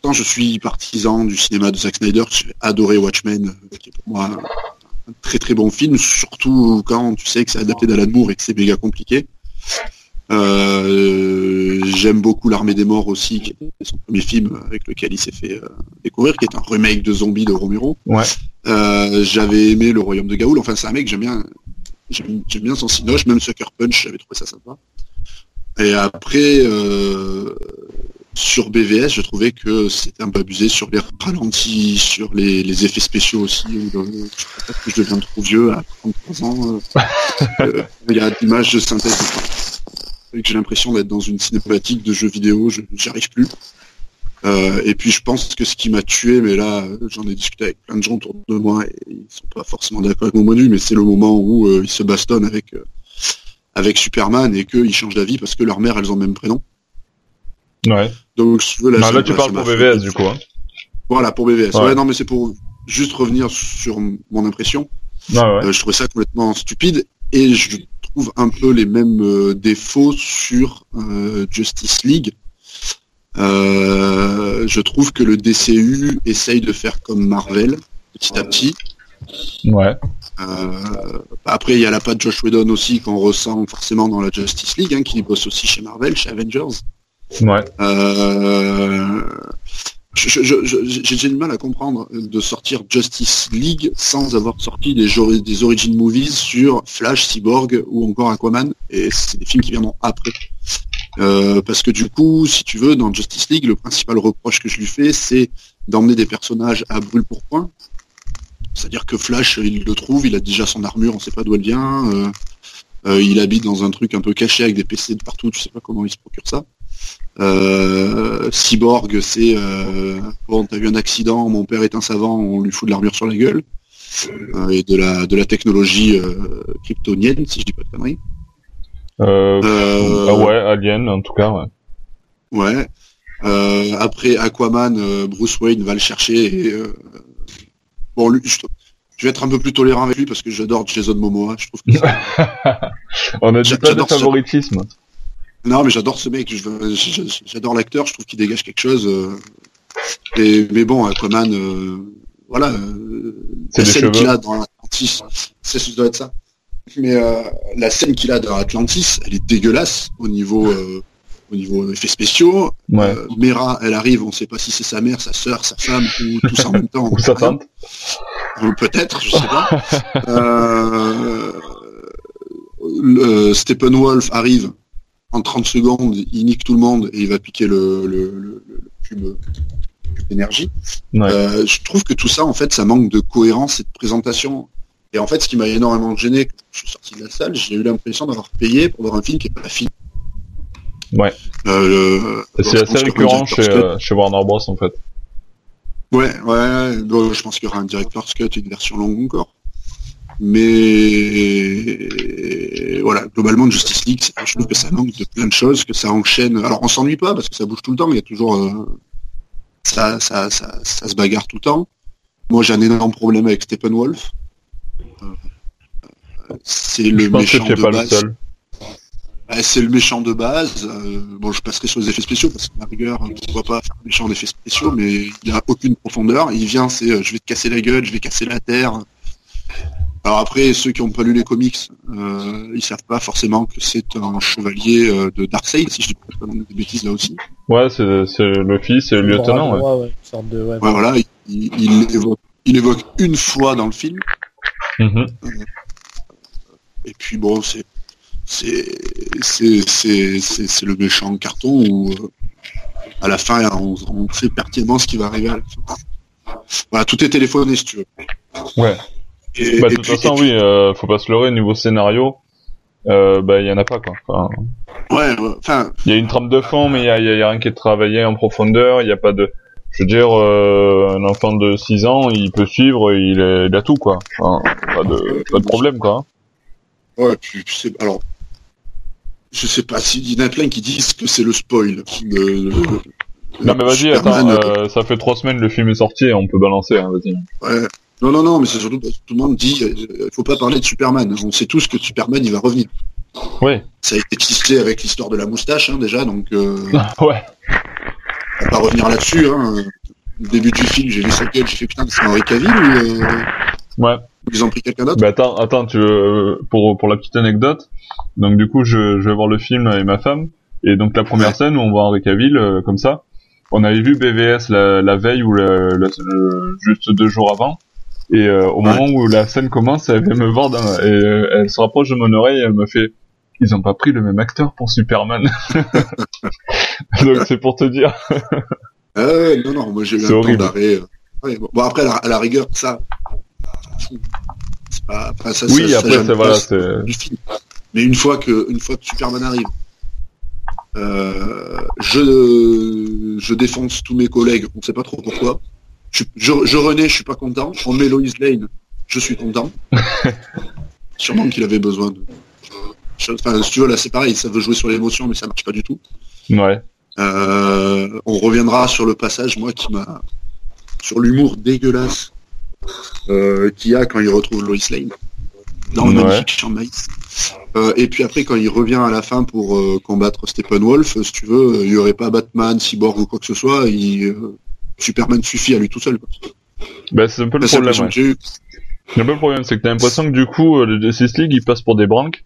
Pourtant, je suis partisan du cinéma de Zack Snyder. J'ai adoré Watchmen, qui est pour moi un très très bon film, surtout quand tu sais que c'est adapté d'Alan Moore et que c'est méga compliqué. Euh, j'aime beaucoup L'Armée des Morts aussi, qui est son premier film avec lequel il s'est fait euh, découvrir, qui est un remake de Zombie de Romero. Ouais. Euh, j'avais aimé Le Royaume de Gaoul. Enfin, c'est un mec que j'aime bien. J'aime bien son cinoche, même Sucker Punch, j'avais trouvé ça sympa. Et après, sur BVS, je trouvais que c'était un peu abusé sur les ralentis, sur les, effets spéciaux aussi. Peut-être que je deviens trop vieux à 33 ans. Euh, euh, il y a d'images de synthèse. J'ai l'impression d'être dans une cinématique de jeux vidéo, je arrive plus. Euh, et puis je pense que ce qui m'a tué, mais là j'en ai discuté avec plein de gens autour de moi et ils sont pas forcément d'accord avec mon point de vue, mais c'est le moment où ils se bastonnent avec avec Superman et qu'ils changent d'avis parce que leur mère elles ont le même prénom. Ouais. Donc là, là tu parles pour BVS du coup. Hein. Voilà pour BVS. Ouais. non mais c'est pour juste revenir sur mon impression. Euh, je trouvais ça complètement stupide et je trouve un peu les mêmes euh, défauts sur euh, Justice League. je trouve que le DCU essaye de faire comme Marvel petit à petit. Ouais. après, il y a la patte Josh Whedon aussi qu'on ressent forcément dans la Justice League, hein, qui bosse aussi chez Marvel, chez Avengers. Ouais. Euh, j'ai du mal à comprendre de sortir Justice League sans avoir sorti des, origin movies sur Flash, Cyborg ou encore Aquaman. Et c'est des films qui viendront après. Euh, parce que du coup, si tu veux, dans Justice League, le principal reproche que je lui fais, c'est d'emmener des personnages à brûle pour point. C'est-à-dire que Flash, il le trouve, il a déjà son armure, on sait pas d'où elle vient. Euh, euh, il habite dans un truc un peu caché avec des PC de partout, tu sais pas comment il se procure ça. Euh, cyborg, c'est euh, bon, t'as eu un accident, mon père est un savant, on lui fout de l'armure sur la gueule. Euh, et de la de la technologie euh, kryptonienne, si je dis pas de conneries. Ah ouais, Alien en tout cas, ouais. Ouais. après Aquaman, Bruce Wayne va le chercher et bon lui, je, vais être un peu plus tolérant avec lui parce que j'adore Jason Momoa. Je trouve que on a dit pas de favoritisme. Non, mais j'adore ce mec. J'adore l'acteur. Je trouve qu'il dégage quelque chose. Euh. Et, mais bon, Aquaman, euh, voilà. Euh, la scène qu'il a dans Atlantis, c'est ce doit être ça. Mais la scène qu'il a dans Atlantis, elle est dégueulasse au niveau au niveau effets spéciaux. Ouais. Euh, Mera, elle arrive, on sait pas si c'est sa mère, sa sœur, sa femme ou tout ça en même temps. Ou sa. Ou Peut-être, je sais pas. euh, Steppenwolf arrive en 30 secondes, il nique tout le monde et il va piquer le, le, le, le cube, d'énergie. Ouais. Euh, je trouve que tout ça, en fait, ça manque de cohérence et de présentation. Et en fait, ce qui m'a énormément gêné quand je suis sorti de la salle, j'ai eu l'impression d'avoir payé pour voir un film qui n'est pas fini. Ouais. Euh, bon, C'est assez récurrent chez, euh, Warner Bros en fait. Ouais, ouais, je pense qu'il y aura un director's cut et une version longue encore. Mais voilà, globalement Justice League, je trouve que ça manque de plein de choses, que ça enchaîne. Alors on s'ennuie pas parce que ça bouge tout le temps, il y a toujours euh, ça, ça, ça, ça se bagarre tout le temps. Moi j'ai un énorme problème avec Steppenwolf. Euh, euh, c'est le Je pense que méchant de pas le base. seul. C'est le méchant de base. Euh, bon, je passerai sur les effets spéciaux parce que la rigueur, on ne voit pas faire un méchant d'effets spéciaux, mais il a aucune profondeur. Il vient, c'est euh, je vais te casser la gueule, je vais casser la terre. Alors après, ceux qui n'ont pas lu les comics, euh, ils savent pas forcément que c'est un chevalier euh, de Darkseid, si je dis pas des bêtises là aussi. Ouais, c'est c'est le fils et le lieutenant. Ouais. Bras droit, ouais, une sorte de, ouais, Ouais, voilà, il, il, l'évoque, il évoque une fois dans le film. Mhm. Et puis bon, c'est c'est c'est c'est c'est c'est le méchant carton où euh, à la fin on, on sait pertinemment ce qui va arriver à la fin. Voilà, tout est téléphoné si tu veux. Ouais. Et, Bah, de toute puis- façon, puis- oui, euh, faut pas se leurrer, niveau scénario, euh, bah, il y en a pas, quoi. Enfin, Ouais, enfin, il y a une trame de fond, mais il y a, y a- il y a rien qui est travaillé en profondeur, il y a pas de, je veux dire, euh, un enfant de 6 ans, il peut suivre, il, est- il a tout, quoi. Enfin, pas de, pas de problème, quoi. ouais, tu, tu sais, alors, je sais pas s'il y en a plein qui disent que c'est le spoil. De, de- Non, mais vas-y, attends, euh, euh, ça fait trois semaines, le film est sorti, on peut balancer, hein, vas-y. ouais. Non, non, non, mais c'est surtout parce que tout le monde dit, euh, il faut pas parler de Superman. On sait tous que Superman, il va revenir. Ouais. Ça a été tissé avec l'histoire de la moustache, hein, déjà, donc euh, ouais. on va pas revenir là-dessus. Hein. Le début du film, j'ai vu sa gueule, j'ai fait putain, c'est Henri Cavill ou euh, Ouais. ils ont pris quelqu'un d'autre Bah attends, attends, tu veux, pour pour la petite anecdote. Donc du coup, je, je vais voir le film avec ma femme et donc la première Ouais. scène où on voit Henri Cavill euh, comme ça. On avait vu BVS la, la veille ou la, la- juste deux jours avant. Et euh, au Ouais. moment où la scène commence, elle vient me voir dans- et euh, elle se rapproche de mon oreille et elle me fait ils ont pas pris le même acteur pour Superman. donc c'est pour te dire. Ouais, non, non, moi j'ai eu un temps d'arrêt. euh. Ouais, bon, bon, après, à la, la rigueur, ça, c'est pas, enfin, ça, Oui, ça- ça après voilà, c'est c'est du film. Mais une fois que, une fois que Superman arrive, euh, je, je défonce tous mes collègues, on sait pas trop pourquoi. Je, je, je renais, je suis pas content. On met Lois Lane, je suis content. Sûrement qu'il avait besoin de. je- Enfin, si tu veux, là, c'est pareil, ça veut jouer sur l'émotion, mais ça marche pas du tout. ouais. Euh, on reviendra sur le passage, moi, qui m'a... sur l'humour dégueulasse euh, qu'il y a quand il retrouve Lois Lane dans le Ouais. magnifique champ maïs. Euh, et puis après, quand il revient à la fin pour euh, combattre Steppenwolf, euh, si tu veux, il y aurait pas Batman, Cyborg ou quoi que ce soit, il, euh, Superman suffit à lui tout seul. quoi. Bah c'est un peu le problème. Ouais. Le seul problème, c'est que t'as l'impression que du coup, euh, le Justice League, il passe pour des branques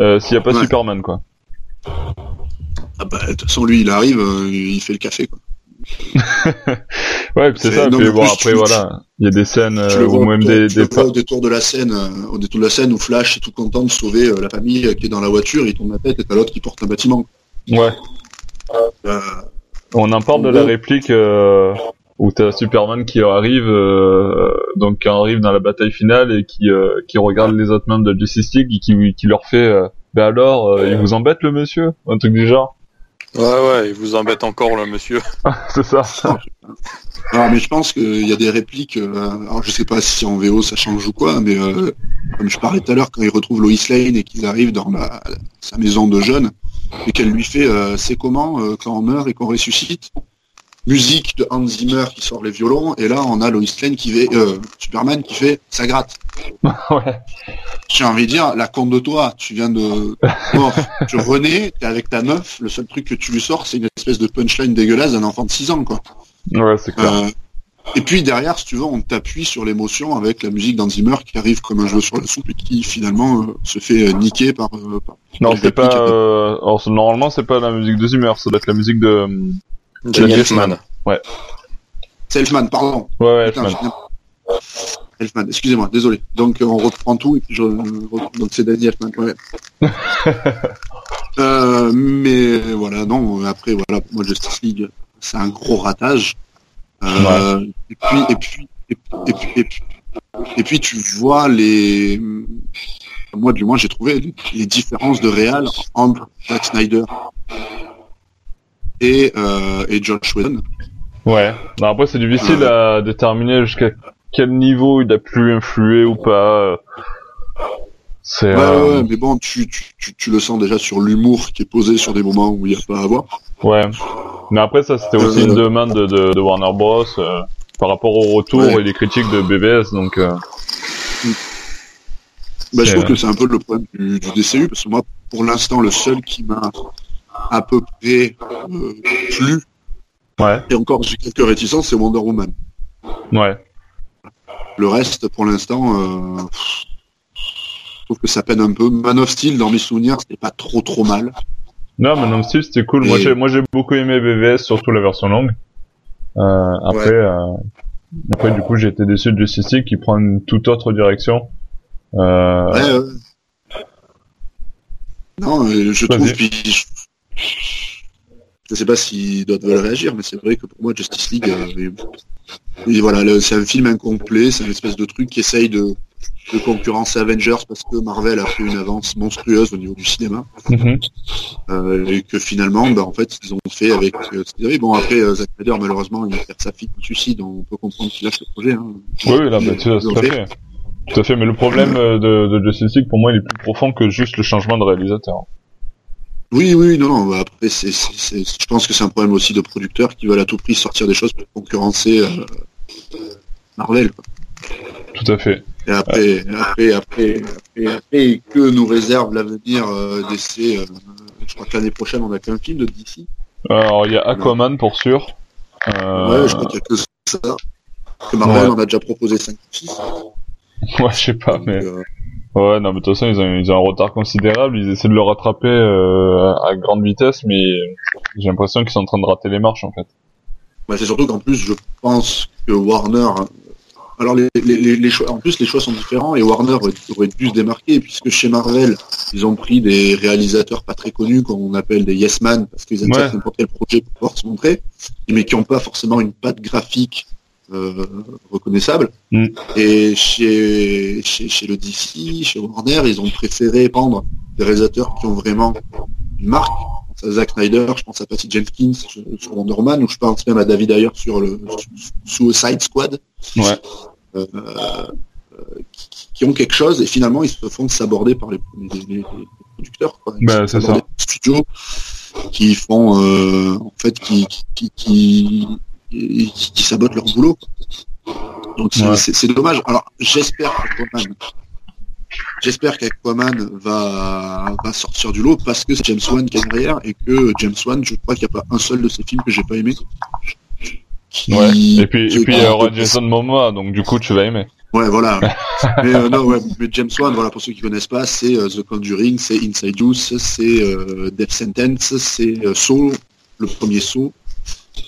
euh, s'il y a pas Ouais. Superman, quoi. Ah bah, de toute façon, lui, il arrive, euh, il fait le café. Quoi. Ouais, c'est ça. non, Puis bon, plus, après tu- voilà, il y a des scènes euh, le ou même des, vois au détour de la scène, au détour de la scène où Flash est tout content de sauver la famille qui est dans la voiture, il tourne la tête et t'as l'autre qui porte un bâtiment. ouais. Euh, On en parle de la réplique euh, où t'as Superman qui arrive, euh, donc qui arrive dans la bataille finale et qui euh, qui regarde les autres membres de Justice League et qui qui leur fait, euh, ben alors, euh, il vous embête le monsieur, un truc du genre. Ouais, ouais, il vous embête encore, là, monsieur. c'est ça. Alors, mais je pense qu'il y a des répliques. euh, alors, je sais pas si en VO ça change ou quoi, mais euh, comme je parlais tout à l'heure, quand il retrouve Lois Lane et qu'ils arrivent dans la- sa maison de jeunes et qu'elle lui fait euh, c'est comment euh, quand on meurt et qu'on ressuscite? Musique de Hans Zimmer qui sort les violons, et là on a Lois Lane qui fait euh, Superman qui fait ça gratte. ouais. J'ai envie de dire, la compte de toi, tu viens de. Bon, tu renais, t'es avec ta meuf, le seul truc que tu lui sors, c'est une espèce de punchline dégueulasse d'un enfant de 6 ans, quoi. Ouais, c'est clair. Euh, Et puis derrière, si tu veux, on t'appuie sur l'émotion avec la musique d'Anzimer Zimmer qui arrive comme un jeu sur la soupe et qui finalement euh, se fait euh, niquer par. Euh, non, c'est pas. alors normalement, c'est pas la musique de Zimmer, ça doit être la musique de. de Elfman. Ouais. C'est Elfman, pardon. Ouais, ouais Elfman. Elfman, excusez-moi, désolé. Donc on reprend tout et puis je donc c'est Danny Elfman. Ouais. mais voilà, non. Après voilà, pour moi Justice League, c'est un gros ratage. Euh, et, puis, et, puis, et, puis, et, puis, tu vois les. Moi, du moins, j'ai trouvé les, différences de réal entre Zack Snyder et, euh, et Josh Whedon. Ouais. après, c'est difficile à déterminer jusqu'à quel niveau il a pu influer ou pas. C'est, ouais, euh... ouais, mais bon, tu, tu, tu, le sens déjà sur l'humour qui est posé sur des moments où il n'y a pas à voir. Ouais. Mais après, ça, c'était aussi une demande de, de, Warner Bros. Euh, par rapport au retour et les critiques de BBS, donc. Euh, bah, je trouve que c'est un peu le problème du, du, DCU, parce que moi, pour l'instant, le seul qui m'a à peu près euh, plu, ouais. et encore j'ai quelques réticences, c'est Wonder Woman. Ouais. Le reste, pour l'instant, euh, je trouve que ça peine un peu. Man of Steel, dans mes souvenirs, c'était pas trop trop mal. Non, Man of Steel, c'était cool. Moi, j'ai, moi, j'ai beaucoup aimé BVS, surtout la version longue. Euh, après, euh, après, du coup, j'ai été déçu de Justice League qui prend une toute autre direction. Euh... Ouais. Non, je trouve, puis, je... sais pas si d'autres veulent réagir, mais c'est vrai que pour moi, Justice League, euh, voilà, c'est un film incomplet, c'est une espèce de truc qui essaye de, de concurrence Avengers parce que Marvel a fait une avance monstrueuse au niveau du cinéma mhm. euh, et que finalement bah, en fait ils ont fait avec euh, ce qu'ils avaient bon après euh, Zack Snyder malheureusement il a fait sa fille de suicide on peut comprendre qu'il a ce projet hein. oui là bah, tout, à fait. tout à fait mais le problème euh, de, de Justice League pour moi il est plus profond que juste le changement de réalisateur oui, oui, non, non. Bah, après, c'est, je pense que c'est un problème aussi de producteurs qui veulent à tout prix sortir des choses pour concurrencer euh, Marvel. Quoi. Tout à fait. Et après, après, après, après, que nous réserve l'avenir euh, d'essai euh, Je crois que l'année prochaine, on a qu'un film de DC. Alors, il y a Aquaman pour sûr. Euh... Ouais, je crois qu'il y a que ça. Que Marvel en a déjà proposé 5 ou 6. Ouais, je sais pas, mais. Ouais, non, mais de toute façon, ils ont, ils ont un retard considérable. Ils essaient de le rattraper euh, à grande vitesse, mais j'ai l'impression qu'ils sont en train de rater les marches, en fait. Ouais, c'est surtout qu'en plus, je pense que Warner alors les, les, les, choix, en plus les choix sont différents et Warner aurait, dû se démarquer puisque chez Marvel ils ont pris des réalisateurs pas très connus qu'on appelle des yes man parce qu'ils aiment ouais. n'importe quel projet pour pouvoir se montrer mais qui n'ont pas forcément une patte graphique euh, reconnaissable. Mm. Et chez, chez, chez le DC, chez Warner, ils ont préféré prendre des réalisateurs qui ont vraiment une marque. Je pense à Zack Snyder, je pense à Patty Jenkins sur Wonder Man, ou je pense même à David Ayer sur le Suicide Squad. Ouais. Euh, qui, qui, ont quelque chose et finalement ils se font s'aborder par les, les, les, producteurs quoi. Bah, c'est ça. studios qui font euh, en fait qui qui, qui, qui, qui sabotent leur boulot donc c'est ouais. dommage alors j'espère qu'Aquaman j'espère qu'Aquaman va va sortir du lot parce que c'est James Wan qui est derrière et que James Wan je crois qu'il n'y a pas un seul de ses films que j'ai pas aimé ouais. Et puis, et puis il y aura Jason Momoa, donc du coup tu vas aimer. Ouais, voilà. mais euh, non, ouais, mais James Wan, voilà, pour ceux qui connaissent pas, c'est euh, The Conjuring, c'est Inside Juice, c'est euh, Death Sentence, c'est euh, Saw, le premier Saw.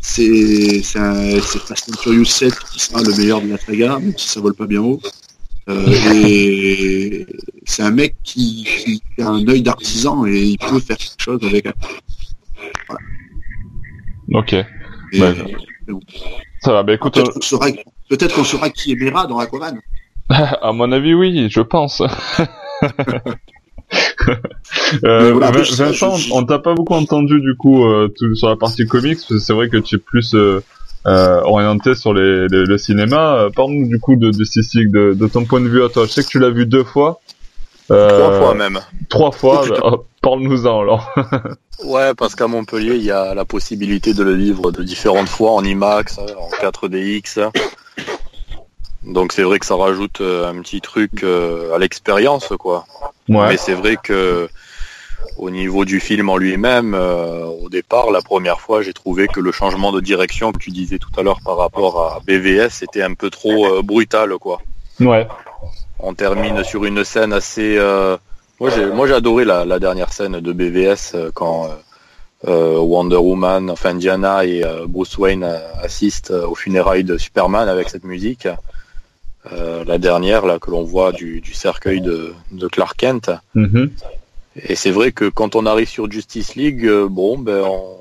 C'est Fast and Furious 7 qui sera le meilleur de la saga, même si ça vole pas bien haut. Et c'est un mec qui, qui, a un œil d'artisan et il peut faire quelque chose avec. Voilà. Ok. Et, bah, ça va, bah écoute. Peut-être qu'on saura, peut qu'on saura qui est Mera dans Aquaman. à mon avis, oui, je pense. euh, voilà, Vincent, je... on t'a pas beaucoup entendu du coup euh, tout, sur la partie comics, parce que c'est vrai que tu es plus euh, orienté sur les, les, le cinéma. Parle-nous du coup de, de, de ton point de vue à toi. Je sais que tu l'as vu deux fois. Trois fois même. Trois fois, oh, parle-nous-en alors. Ouais, parce qu'à Montpellier, il y a la possibilité de le vivre de différentes fois en IMAX, en 4DX. Donc c'est vrai que ça rajoute euh, un petit truc euh, à l'expérience, quoi. Ouais. Mais c'est vrai que au niveau du film en lui-même, euh, au départ, la première fois, j'ai trouvé que le changement de direction que tu disais tout à l'heure par rapport à BVS était un peu trop euh, brutal, quoi. Ouais. On termine sur une scène assez. euh, Moi, j'ai moi j'ai adoré la, la dernière scène de BVS euh, quand euh, Wonder Woman, enfin Diana et Bruce Wayne assistent aux funérailles de Superman avec cette musique. La dernière là que l'on voit du, du cercueil de, de Clark Kent. Mhm. Et c'est vrai que quand on arrive sur Justice League, bon, ben, on,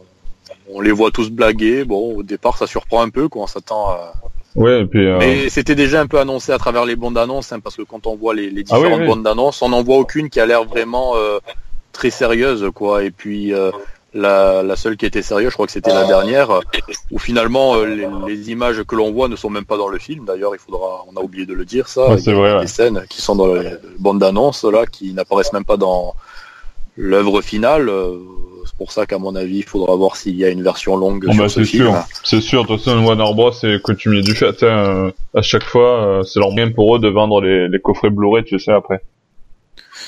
on les voit tous blaguer. Bon, au départ, ça surprend un peu, quoi. On s'attend à... Ouais, et puis. euh, Mais c'était déjà un peu annoncé à travers les bandes annonces, hein, parce que quand on voit les, les Ah oui, différentes oui. bandes annonces, on n'en voit aucune qui a l'air vraiment euh, très sérieuse, quoi. Et puis, euh, la, la seule qui était sérieuse, je crois que c'était la dernière, euh, où finalement, euh, les, les images que l'on voit ne sont même pas dans le film. D'ailleurs, il faudra, on a oublié de le dire, ça. Ouais, c'est vrai, ouais. Scènes qui sont dans les bandes d'annonces, là, qui n'apparaissent même pas dans l'œuvre finale. C'est pour ça qu'à mon avis, il faudra voir s'il y a une version longue Bon, sur bah, ce c'est film. sûr, c'est sûr. De toute façon, Warner Bros, c'est coutumier du fait. Hein. euh, À chaque fois, euh, c'est leur moyen pour eux de vendre les, les coffrets Blu-ray, tu sais, après.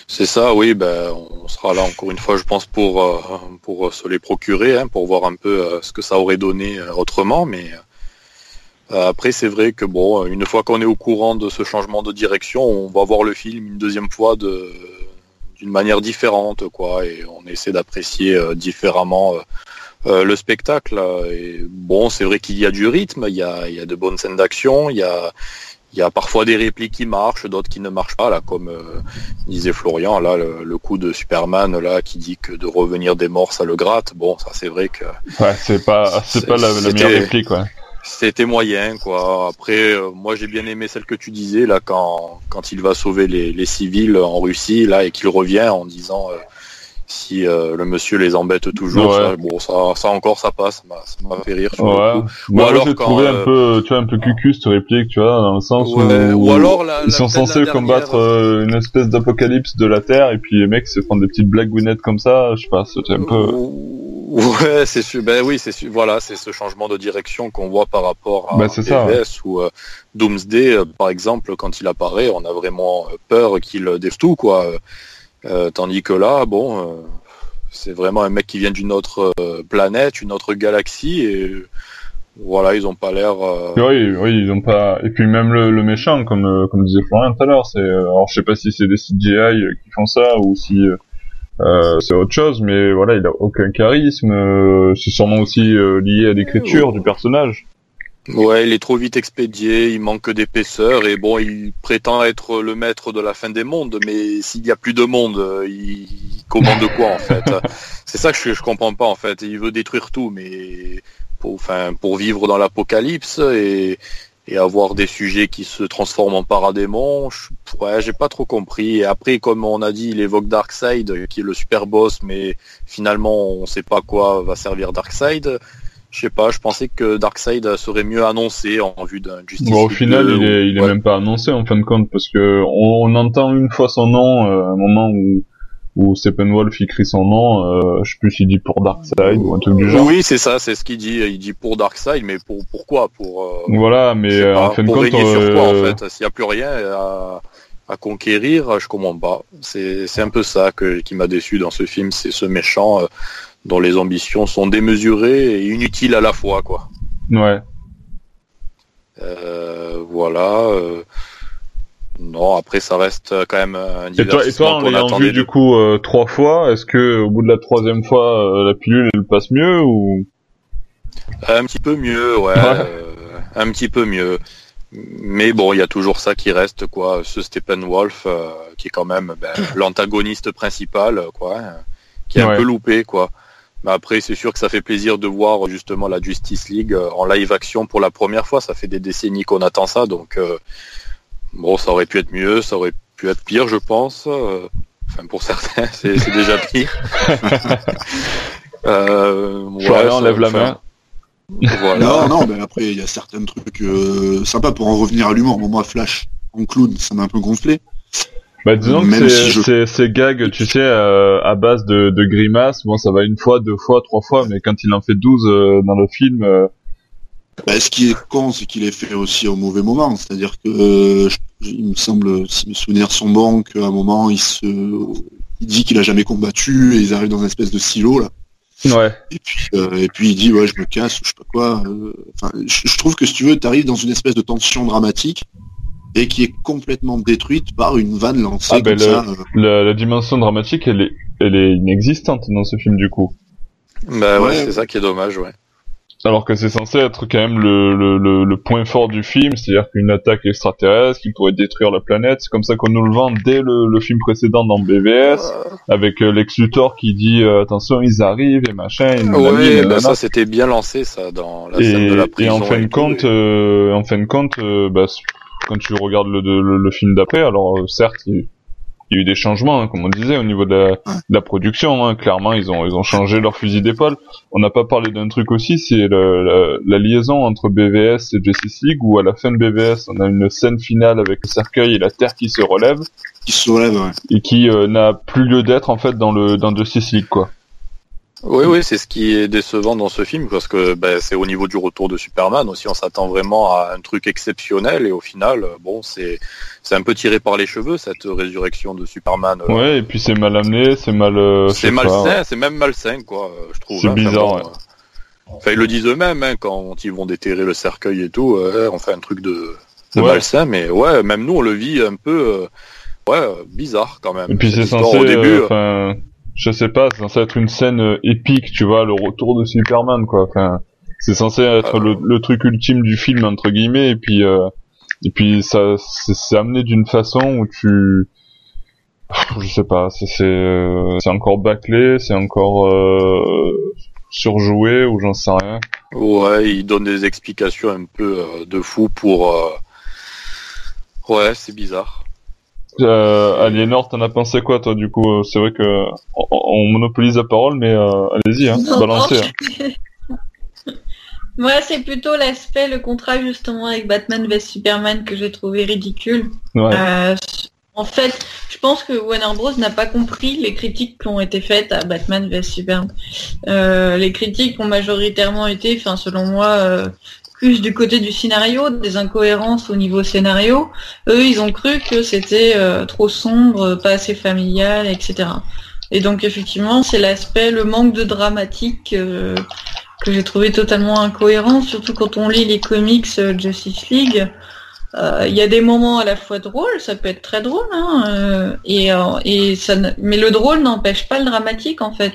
C'est ça, oui, ben, on sera là encore une fois, je pense, pour, euh, pour se les procurer, hein, pour voir un peu euh, ce que ça aurait donné euh, autrement. Mais après, c'est vrai que bon, une fois qu'on est au courant de ce changement de direction, on va voir le film une deuxième fois de d'une manière différente, quoi, et on essaie d'apprécier euh, différemment euh, euh, le spectacle. Et bon, c'est vrai qu'il y a du rythme, il y a, il y a de bonnes scènes d'action, il y a il y a parfois des répliques qui marchent, d'autres qui ne marchent pas, là, comme euh, disait Florian, là, le, le coup de Superman, là, qui dit que de revenir des morts, ça le gratte. Bon, ça c'est vrai que Ouais, c'est pas, c'est pas la, la meilleure réplique, ouais. C'était moyen, quoi. Après, euh, moi j'ai bien aimé celle que tu disais, là, quand, quand il va sauver les, les civils en Russie, là, et qu'il revient en disant euh, si euh, le monsieur les embête toujours, Ouais. ça, bon, ça, ça encore, ça passe, ça m'a- ça m'a fait rire sur le Ouais. coup. Moi, alors j'ai quand, trouvé un euh, peu, tu vois, un peu cucu cette réplique, tu vois, dans le sens Ouais, où, ou alors la, ils la- sont censés dernière- combattre euh, une espèce d'apocalypse de la Terre, et puis les mecs se font des petites blagounettes comme ça, je sais pas, c'était un peu... Ouais, c'est sûr. Ben oui, c'est sûr. Voilà, c'est ce changement de direction qu'on voit par rapport à PVS ou euh, Doomsday, euh, par exemple, quand il apparaît, on a vraiment euh, peur qu'il défie tout, quoi. Euh, tandis que là, bon, c'est vraiment un mec qui vient d'une autre planète, une autre galaxie, et voilà, ils ont pas l'air. Oui, oui, ils ont pas. Et puis même le, le méchant, comme comme disait Florian tout à l'heure, c'est. Alors je sais pas si c'est des CGI qui font ça ou si euh, c'est autre chose, mais voilà, il a aucun charisme. euh, c'est sûrement aussi euh, lié à l'écriture du personnage. Ouais, il est trop vite expédié, il manque d'épaisseur et bon, il prétend être le maître de la fin des mondes, mais s'il y a plus de monde, euh, il, il commande quoi en fait? C'est ça que je, je comprends pas en fait. Il veut détruire tout, mais pour, enfin, pour vivre dans l'apocalypse et, et avoir des sujets qui se transforment en paradémons, je, ouais, j'ai pas trop compris. Et après, comme on a dit, il évoque Darkseid, qui est le super boss, mais finalement, on sait pas à quoi va servir Darkseid. Je sais pas, je pensais que Darkseid serait mieux annoncé en vue d'un Justice Bon, au final, 2 il est, il est ouais. même pas annoncé en fin de compte parce que on, on entend une fois son nom, euh, un moment où où Steppenwolf écrit son nom, euh, je sais plus s'il dit pour Darkseid ou un truc du genre. Oui, c'est ça, c'est ce qu'il dit. Il dit pour Darkseid, mais pour pourquoi Pour euh, Voilà, mais euh, pas, en fin de pour compte, régner sur quoi en euh, fait S'il n'y a plus rien à, à conquérir, je comprends pas. C'est c'est un peu ça que, qui m'a déçu dans ce film, c'est ce méchant euh, dont les ambitions sont démesurées et inutiles à la fois, quoi. ouais. Euh, voilà. Euh, non, après ça reste quand même un Et toi, et toi, en qu'on l'ayant vu de du coup euh, trois fois, est-ce que au bout de la troisième fois, euh, la pilule elle passe mieux ou? Un petit peu mieux, ouais. Ouais. euh, un petit peu mieux. Mais bon, il y a toujours ça qui reste, quoi. Ce Steppenwolf, euh, qui est quand même ben, l'antagoniste principal, quoi. hein, qui est un peu loupé, quoi. Mais après, c'est sûr que ça fait plaisir de voir justement la Justice League euh, en live action pour la première fois. Ça fait des décennies qu'on attend ça, donc euh, bon, ça aurait pu être mieux, ça aurait pu être pire, je pense. euh, Enfin, pour certains, c'est c'est déjà pire. euh, ouais, Florian ça- lève la enfin, main. Voilà. Non, non, mais après, il y a certains trucs euh, sympas pour en revenir à l'humour. Bon, moi, Flash en clown, ça m'a un peu gonflé. Bah disons que si je- c'est- ces gags, tu sais, euh, à base de, de grimaces, bon ça va une fois, deux fois, trois fois, mais quand il en fait 12 euh, dans le film, euh, Bah, ce qui est con, c'est qu'il est fait aussi au mauvais moment. C'est-à-dire que, euh, je- il me semble, si mes souvenirs sont bons, qu'à un moment, il se, il dit qu'il a jamais combattu et ils arrivent dans une espèce de silo là. Ouais. Et puis, euh, et puis il dit ouais je me casse ou je sais pas quoi. euh, Enfin, je, je trouve que si tu veux, tu arrives dans une espèce de tension dramatique et qui est complètement détruite par une vanne lancée Ah, ben, comme le- ça. euh. La, la dimension dramatique, elle est, elle est inexistante dans ce film du coup. Bah ouais, Ouais. c'est ça qui est dommage, ouais. Alors que c'est censé être quand même le, le, le, le point fort du film, c'est-à-dire qu'une attaque extraterrestre qui pourrait détruire la planète, c'est comme ça qu'on nous le vend dès le, le film précédent dans BVS, avec euh, Lex Luthor qui dit euh, attention ils arrivent et machin, ils nous Ouais, bah ça c'était bien lancé ça dans la et, scène de la et prison. en fin de et compte, et- euh, en fin de compte, euh, bah, quand tu regardes le, le, le film d'après, alors euh, certes, il, il y a eu des changements, hein, comme on disait, au niveau de la, de la production. Hein, clairement, ils ont ils ont changé leur fusil d'épaule. On n'a pas parlé d'un truc aussi, c'est le- la, la liaison entre BVS et Justice League, où à la fin de BVS, on a une scène finale avec le cercueil et la Terre qui se relève qui se soulève. Ouais. et qui euh, n'a plus lieu d'être en fait dans le dans Justice League, quoi. Oui, oui, c'est ce qui est décevant dans ce film parce que bah, c'est au niveau du retour de Superman aussi. On s'attend vraiment à un truc exceptionnel et au final, bon, c'est c'est un peu tiré par les cheveux cette résurrection de Superman. euh, Ouais, et puis c'est mal amené, c'est mal. euh, c'est malsain, c'est même malsain, quoi, euh, je trouve. C'est hein. Enfin, bizarre, ouais. euh, Enfin, ils le disent eux-mêmes hein, quand ils vont déterrer le cercueil et tout. euh, on fait un truc de, de Ouais. malsain, mais ouais, même nous on le vit un peu, euh, ouais, bizarre quand même. Et puis c'est censé, au début. Je sais pas, c'est censé être une scène euh, épique, tu vois, le retour de Superman, quoi. Enfin, c'est censé être le, truc ultime du film entre guillemets, et puis euh, et puis ça, c'est amené d'une façon où tu, je sais pas, c'est euh, c'est encore bâclé, c'est encore euh, surjoué ou j'en sais rien. Ouais, il donne des explications un peu euh, de fou pour. Ouais, c'est bizarre. Euh, Aliénor, t'en as pensé quoi, toi, du coup euh, C'est vrai que on, on monopolise la parole, mais euh, allez-y, hein, balancez. hein. Moi, c'est plutôt l'aspect, le contrat justement avec Batman vs Superman que j'ai trouvé ridicule. Ouais. Euh, en fait, je pense que Warner Bros n'a pas compris les critiques qui ont été faites à Batman vs Superman. Euh, les critiques ont majoritairement été, enfin selon moi, euh, plus du côté du scénario, des incohérences au niveau scénario. Eux, ils ont cru que c'était euh, trop sombre, pas assez familial, etc. Et donc effectivement, c'est l'aspect, le manque de dramatique euh, que j'ai trouvé totalement incohérent, surtout quand on lit les comics euh, Justice League. Il y a des moments à la fois drôles, ça peut être très drôle, hein, et, et ça, ne- mais le drôle n'empêche pas le dramatique en fait.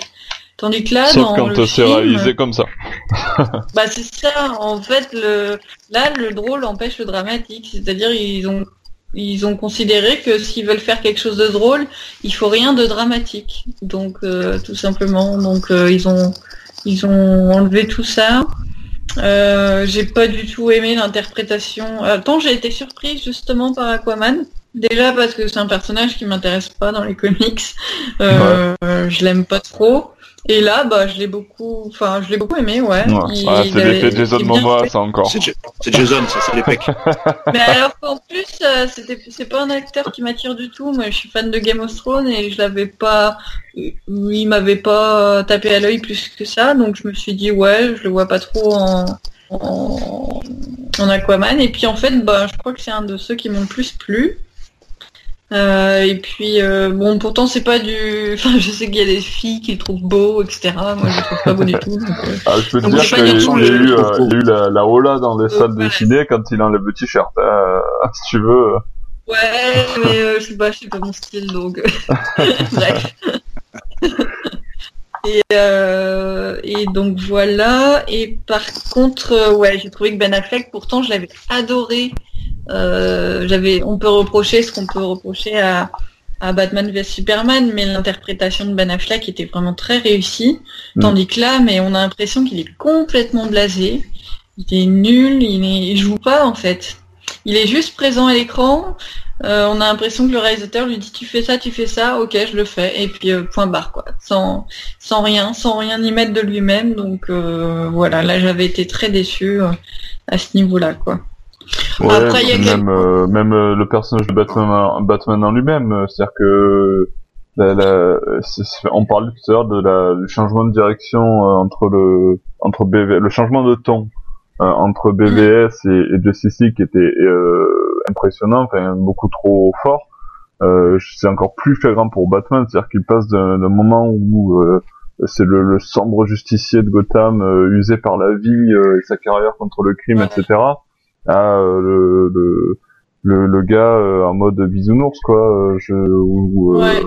Tandis que là, Sauf dans quand le euh, c'est film, réalisé comme ça. bah c'est ça, en fait, le là le drôle empêche le dramatique, c'est-à-dire ils ont ils ont considéré que s'ils veulent faire quelque chose de drôle, il faut rien de dramatique. Donc euh, tout simplement, donc euh, ils ont ils ont enlevé tout ça. Euh, j'ai pas du tout aimé l'interprétation. Attends, j'ai été surprise justement par Aquaman. Déjà parce que c'est un personnage qui m'intéresse pas dans les comics. Euh, Je l'aime pas trop. Et là, bah, je l'ai beaucoup, enfin, je l'ai beaucoup aimé, ouais. Ouais. Il c'est l'effet Jason il est bien Momoa, fait. ça encore. C'est Ja- c'est Jason, ça, c'est les pecs. Mais alors qu'en plus, euh, c'était, c'est pas un acteur qui m'attire du tout. Moi, je suis fan de Game of Thrones et je l'avais pas, il m'avait pas tapé à l'œil plus que ça. Donc je me suis dit, ouais, je le vois pas trop en, en, en Aquaman. Et puis en fait, bah, je crois que c'est un de ceux qui m'ont le plus plu. Euh, et puis euh, bon, pourtant c'est pas du, enfin, je sais qu'il y a des filles qui le trouvent beau, etc. Moi, je le trouve pas beau du tout. donc, euh, Ah, je peux te Donc, dire qu'il y, eu, euh, y a eu la, la hola dans les salles de ciné quand il enlève le t-shirt. hein, euh, si tu veux. Ouais, mais euh, je sais pas, c'est pas mon style donc. Bref. Et, euh, et donc voilà. Et par contre, euh, ouais, j'ai trouvé que Ben Affleck, pourtant, je l'avais adoré. Euh, j'avais, on peut reprocher ce qu'on peut reprocher à, à Batman vs Superman, mais l'interprétation de Ben Affleck était vraiment très réussie. Mm. Tandis que là, mais on a l'impression qu'il est complètement blasé. Il est nul, il, est, il joue pas en fait. Il est juste présent à l'écran. Euh, on a l'impression que le réalisateur lui dit tu fais ça, tu fais ça, ok, je le fais, et puis euh, point barre quoi, sans sans rien, sans rien y mettre de lui-même. Donc euh, voilà, là j'avais été très déçu à ce niveau-là quoi. Ouais, Après, il y a même, euh, même euh, le personnage de Batman, en- Batman en lui-même, euh, c'est-à-dire que la, la, on parlait tout à l'heure de la, du changement de direction euh, entre le entre BV, le changement de ton euh, entre BVS et, et Justice League qui était euh, impressionnant, enfin beaucoup trop fort. c'est encore plus flagrant pour Batman, c'est-à-dire qu'il passe d'un moment où c'est le, sombre justicier de Gotham usé par la vie et sa carrière contre le crime, etc. à le, le le, le gars euh, en mode bisounours quoi euh, je ou, euh,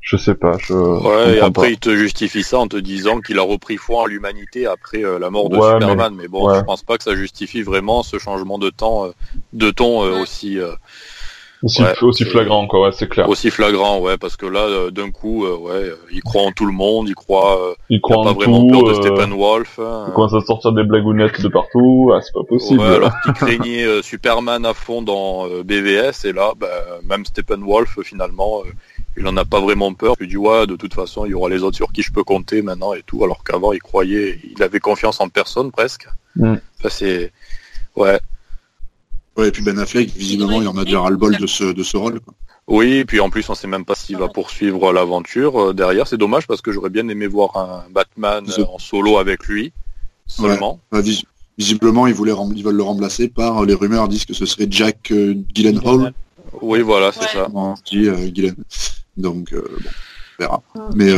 je sais pas je ouais et après il te justifie ça en te disant qu'il a repris foi en l'humanité après la mort de Superman. mais, bon je pense pas que ça justifie vraiment ce changement de temps de ton aussi aussi, aussi flagrant, quoi, ouais, c'est clair. Aussi flagrant, ouais, parce que là, euh, d'un coup, euh, ouais, il croit en tout le monde, il croit, euh, il croit pas vraiment peur de Steppenwolf. Hein. Il commence à sortir des blagounettes de partout, ah, c'est pas possible. Ouais, alors qu'il craignait Superman à fond dans BVS, et là, bah, même Steppenwolf, finalement, il en a pas vraiment peur. Il dit, ouais, de toute façon, il y aura les autres sur qui je peux compter maintenant et tout, alors qu'avant, il croyait, il avait confiance en personne presque. Mm. Ça, c'est, ouais. Ouais, et puis Ben Affleck, visiblement, il en a déjà ras-le-bol de ce, de ce rôle. Oui, et puis en plus, on sait même pas s'il va poursuivre l'aventure euh, derrière. C'est dommage parce que j'aurais bien aimé voir un Batman en solo avec lui seulement. Bah, visiblement, ils, voulaient ils veulent le remplacer par les rumeurs disent que ce serait Jack euh, Gyllenhaal. Oui, voilà, c'est ça. Dit, euh, Donc, bon, on verra. Mais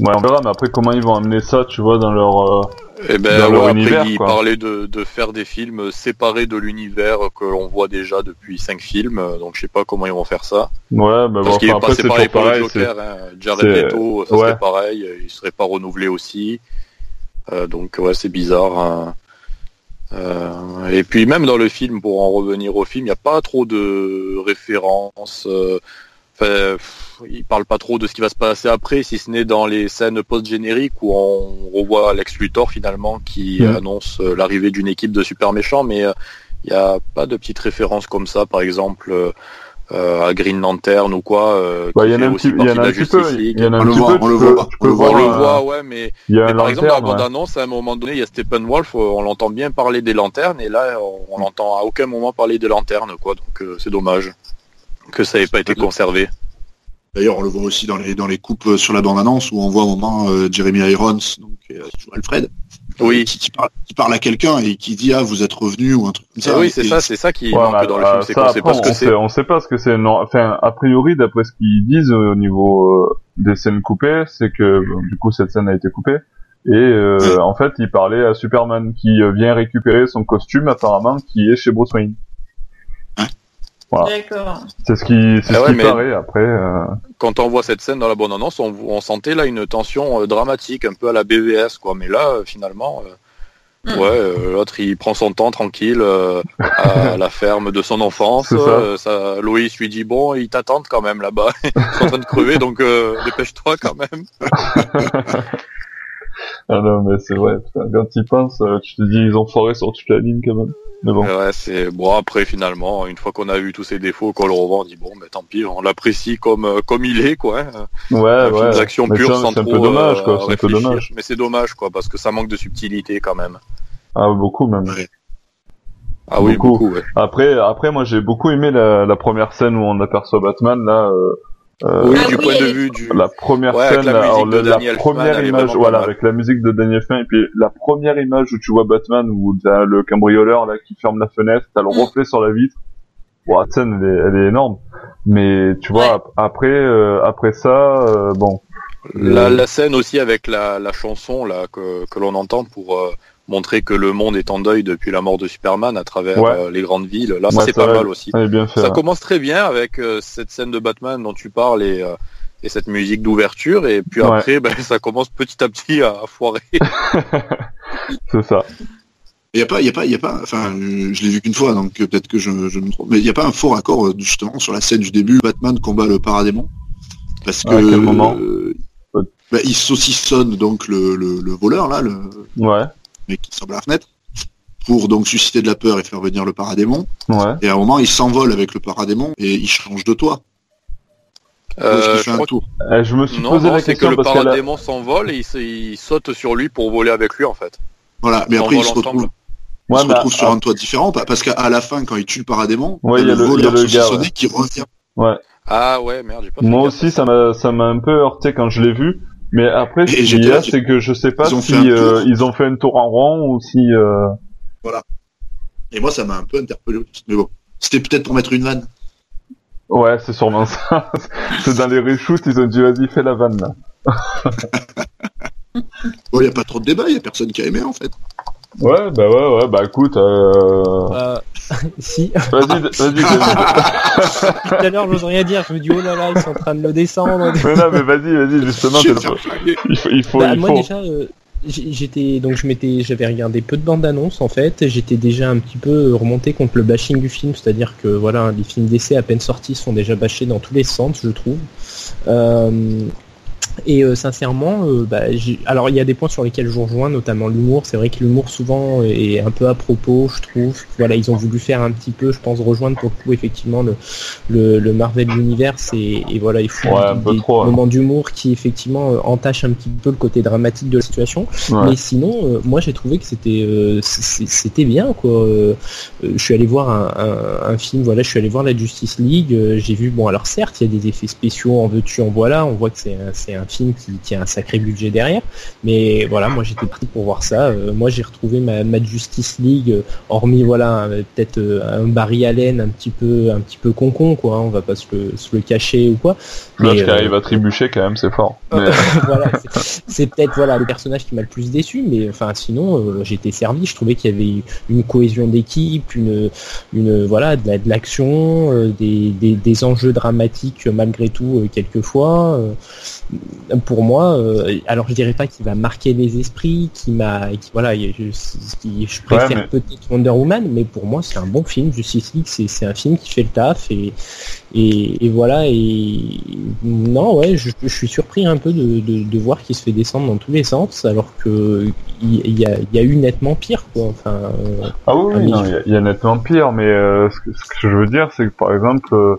Ouais, on verra, mais après, comment ils vont amener ça, tu vois, dans leur, eh ben, leur univers, ils parlaient de, de, faire des films séparés de l'univers que l'on voit déjà depuis cinq films, donc je sais pas comment ils vont faire ça. Ouais, bah Parce bon, enfin, après, c'est pareil pour pareil, le Joker, hein. Jared Leto, ça serait pareil, il serait pas renouvelé aussi. Euh, donc ouais, c'est bizarre. Hein. Euh, et puis même dans le film, pour en revenir au film, il n'y a pas trop de références. Euh, Enfin, il parle pas trop de ce qui va se passer après, si ce n'est dans les scènes post-génériques où on revoit Alex Luthor finalement qui annonce euh, l'arrivée d'une équipe de super méchants, mais euh, il n'y a pas de petites références comme ça, par exemple. Euh, à Green Lantern ou quoi. Bah, il y en a un petit, peu. Il y en a un petit peu. On le voit. On le voit, ouais, mais, par exemple dans la bande annonce, à un moment donné, il y a Steppenwolf, on l'entend bien parler des lanternes, et là, on, l'entend à aucun moment parler des lanternes, quoi. Donc c'est dommage que ça n'ait pas été conservé. D'ailleurs, on le voit aussi dans les dans les coupes euh, sur la bande-annonce où on voit au moment euh, Jeremy Irons, donc euh, Alfred, oui. qui, parle, à quelqu'un et qui dit ah vous êtes revenu ou un truc comme ça. oui, c'est ça, c'est ça qui manque dans le film, c'est qu'on sait pas ce que c'est. On sait pas ce que c'est. Enfin, a priori, d'après ce qu'ils disent au niveau des scènes coupées, c'est que du coup cette scène a été coupée. Et en fait, il parlait à Superman qui vient récupérer son costume apparemment qui est chez Bruce Wayne. D'accord. C'est ce qui, c'est ah ce qui paraît après. Euh... Quand on voit cette scène dans la bonne annonce, on, on sentait là une tension euh, dramatique, un peu à la BVS, quoi. Mais là, euh, finalement, euh, hmm. ouais, l'autre il prend son temps tranquille à la ferme de son enfance. Ça. ça. Loïs lui dit bon, ils t'attendent quand même là-bas. ils sont en train de crever, donc dépêche-toi quand même. ah non, mais c'est vrai. Quand tu penses, tu te dis ils ont foré sur toute la ligne quand même. Mais bon. Ouais, c'est bon après finalement, une fois qu'on a vu tous ses défauts, qu'on le revend, on dit bon, mais tant pis, on l'apprécie comme euh, comme il est quoi. Ouais, ouais. Des actions pures sans trop. C'est un peu dommage quoi. C'est un peu dommage. Mais c'est dommage quoi, parce que ça manque de subtilité quand même. Ah beaucoup même. Ah oui, beaucoup. ouais. Après, après, moi j'ai beaucoup aimé la, la, première scène où on aperçoit Batman là. Euh euh, oui, du point de vue du la première scène, la, la première image, voilà, avec la musique de Daniel Fin et puis la première image où tu vois Batman où t'as le cambrioleur là qui ferme la fenêtre, t'as le mm. reflet sur la vitre. Bon, la scène elle est, elle est énorme, mais tu vois après euh, après ça, euh, bon. La, la, scène aussi avec la, la chanson là que, que l'on entend pour montrer que le monde est en deuil depuis la mort de Superman à travers euh, les grandes villes. Là, c'est pas mal aussi. ça commence très bien avec euh, cette scène de Batman dont tu parles et, euh, et cette musique d'ouverture, et puis après, ben, ça commence petit à petit à, foirer. c'est ça. Il y a pas, il y a pas, il y a pas. Enfin, je l'ai vu qu'une fois, donc peut-être que je, je, me trompe. Mais il n'y a pas un fort accord justement sur la scène du début. Batman combat le paradémon? Parce que. À quel moment? bah, il saucissonne donc le, le, le voleur là. Le... Ouais mais qui sort de la fenêtre, pour donc susciter de la peur et faire venir le paradémon. Ouais. Et à un moment, il s'envole avec le paradémon et il change de toit. Euh, je, un tour. Eh, je me suis posé la question que le paradémon s'envole et il, saute sur lui pour voler avec lui en fait. Voilà, mais après il se retrouve, il se retrouve sur un toit différent parce qu'à la fin, quand il tue le paradémon, ouais, il y a le, voleur le qui revient. Ouais. Ah ouais, merde, j'ai pas Moi aussi, ça m'a, ça m'a un peu heurté quand je l'ai vu. Mais après, ce qu'il y a, c'est que je sais pas si euh, ils ont fait un tour en rond ou si. Euh... Voilà. Et moi, ça m'a un peu interpellé. Mais bon, c'était peut-être pour mettre une vanne. Ouais, c'est sûrement ça. c'est dans les reshoots, ils ont dit vas-y, fais la vanne là. bon, il n'y a pas trop de débat, il n'y a personne qui a aimé en fait. Ouais, bah ouais, ouais, bah écoute. Euh... Euh, si. Vas-y, vas-y. Tout à l'heure, j'ose rien dire. Je me dis, oh là là, ils sont en train de le descendre. mais non, mais vas-y, vas-y, justement. Je. Il faut, il faut, Bah, il moi faut. déjà, euh, j'étais donc je m'étais, j'avais regardé peu de bandes annonces en fait. J'étais déjà un petit peu remonté contre le bashing du film, c'est-à-dire que voilà, les films d'essai à peine sortis sont déjà bâchés dans tous les sens, je trouve. Euh, et euh, sincèrement, euh, bah, alors il y a des points sur lesquels je rejoins, notamment l'humour. C'est vrai que l'humour souvent est un peu à propos, je trouve. Voilà, ils ont voulu faire un petit peu, je pense, rejoindre pour le coup effectivement le, le, le Marvel Universe et, et voilà, il faut Ouais, un des trop, hein. moments d'humour qui effectivement euh, entachent un petit peu le côté dramatique de la situation. Ouais. Mais sinon, euh, moi j'ai trouvé que c'était euh, c'était bien quoi. Euh, je suis allé voir un, un, un film, voilà, je suis allé voir la Justice League. euh, j'ai vu, bon alors certes, il y a des effets spéciaux, en veux-tu, en voilà. On voit que c'est un, film qui, a un sacré budget derrière. Mais voilà, moi j'étais pris pour voir ça. Euh, moi j'ai retrouvé ma, Justice League, euh, hormis voilà peut-être euh, un Barry Allen un petit peu un petit peu concon quoi. on va pas se le, se le cacher ou quoi. Mais, qui euh, arrive à trébucher quand même, c'est fort. Mais... voilà, c'est- peut-être voilà le personnage qui m'a le plus déçu, mais enfin sinon euh, été servi. Je trouvais qu'il y avait une cohésion d'équipe, une, une voilà de la- de l'action, euh, des, des, des enjeux dramatiques euh, malgré tout euh, quelquefois. euh, pour moi, euh, alors je dirais pas qu'il va marquer les esprits, qui m'a, voilà, je, qui- je préfère mais- peut-être Wonder Woman, mais pour moi c'est un bon film. Justice League, c'est c'est un film qui fait le taf et et, et voilà, et non, ouais, je, je suis surpris un peu de, de, de voir qu'il se fait descendre dans tous les sens, alors que il il y, a, il y a eu nettement pire, quoi. Enfin, euh, Ah oui, Ah, oui, il y, a- il y a nettement pire, mais euh, ce, que, ce que je veux dire, c'est que par exemple, euh,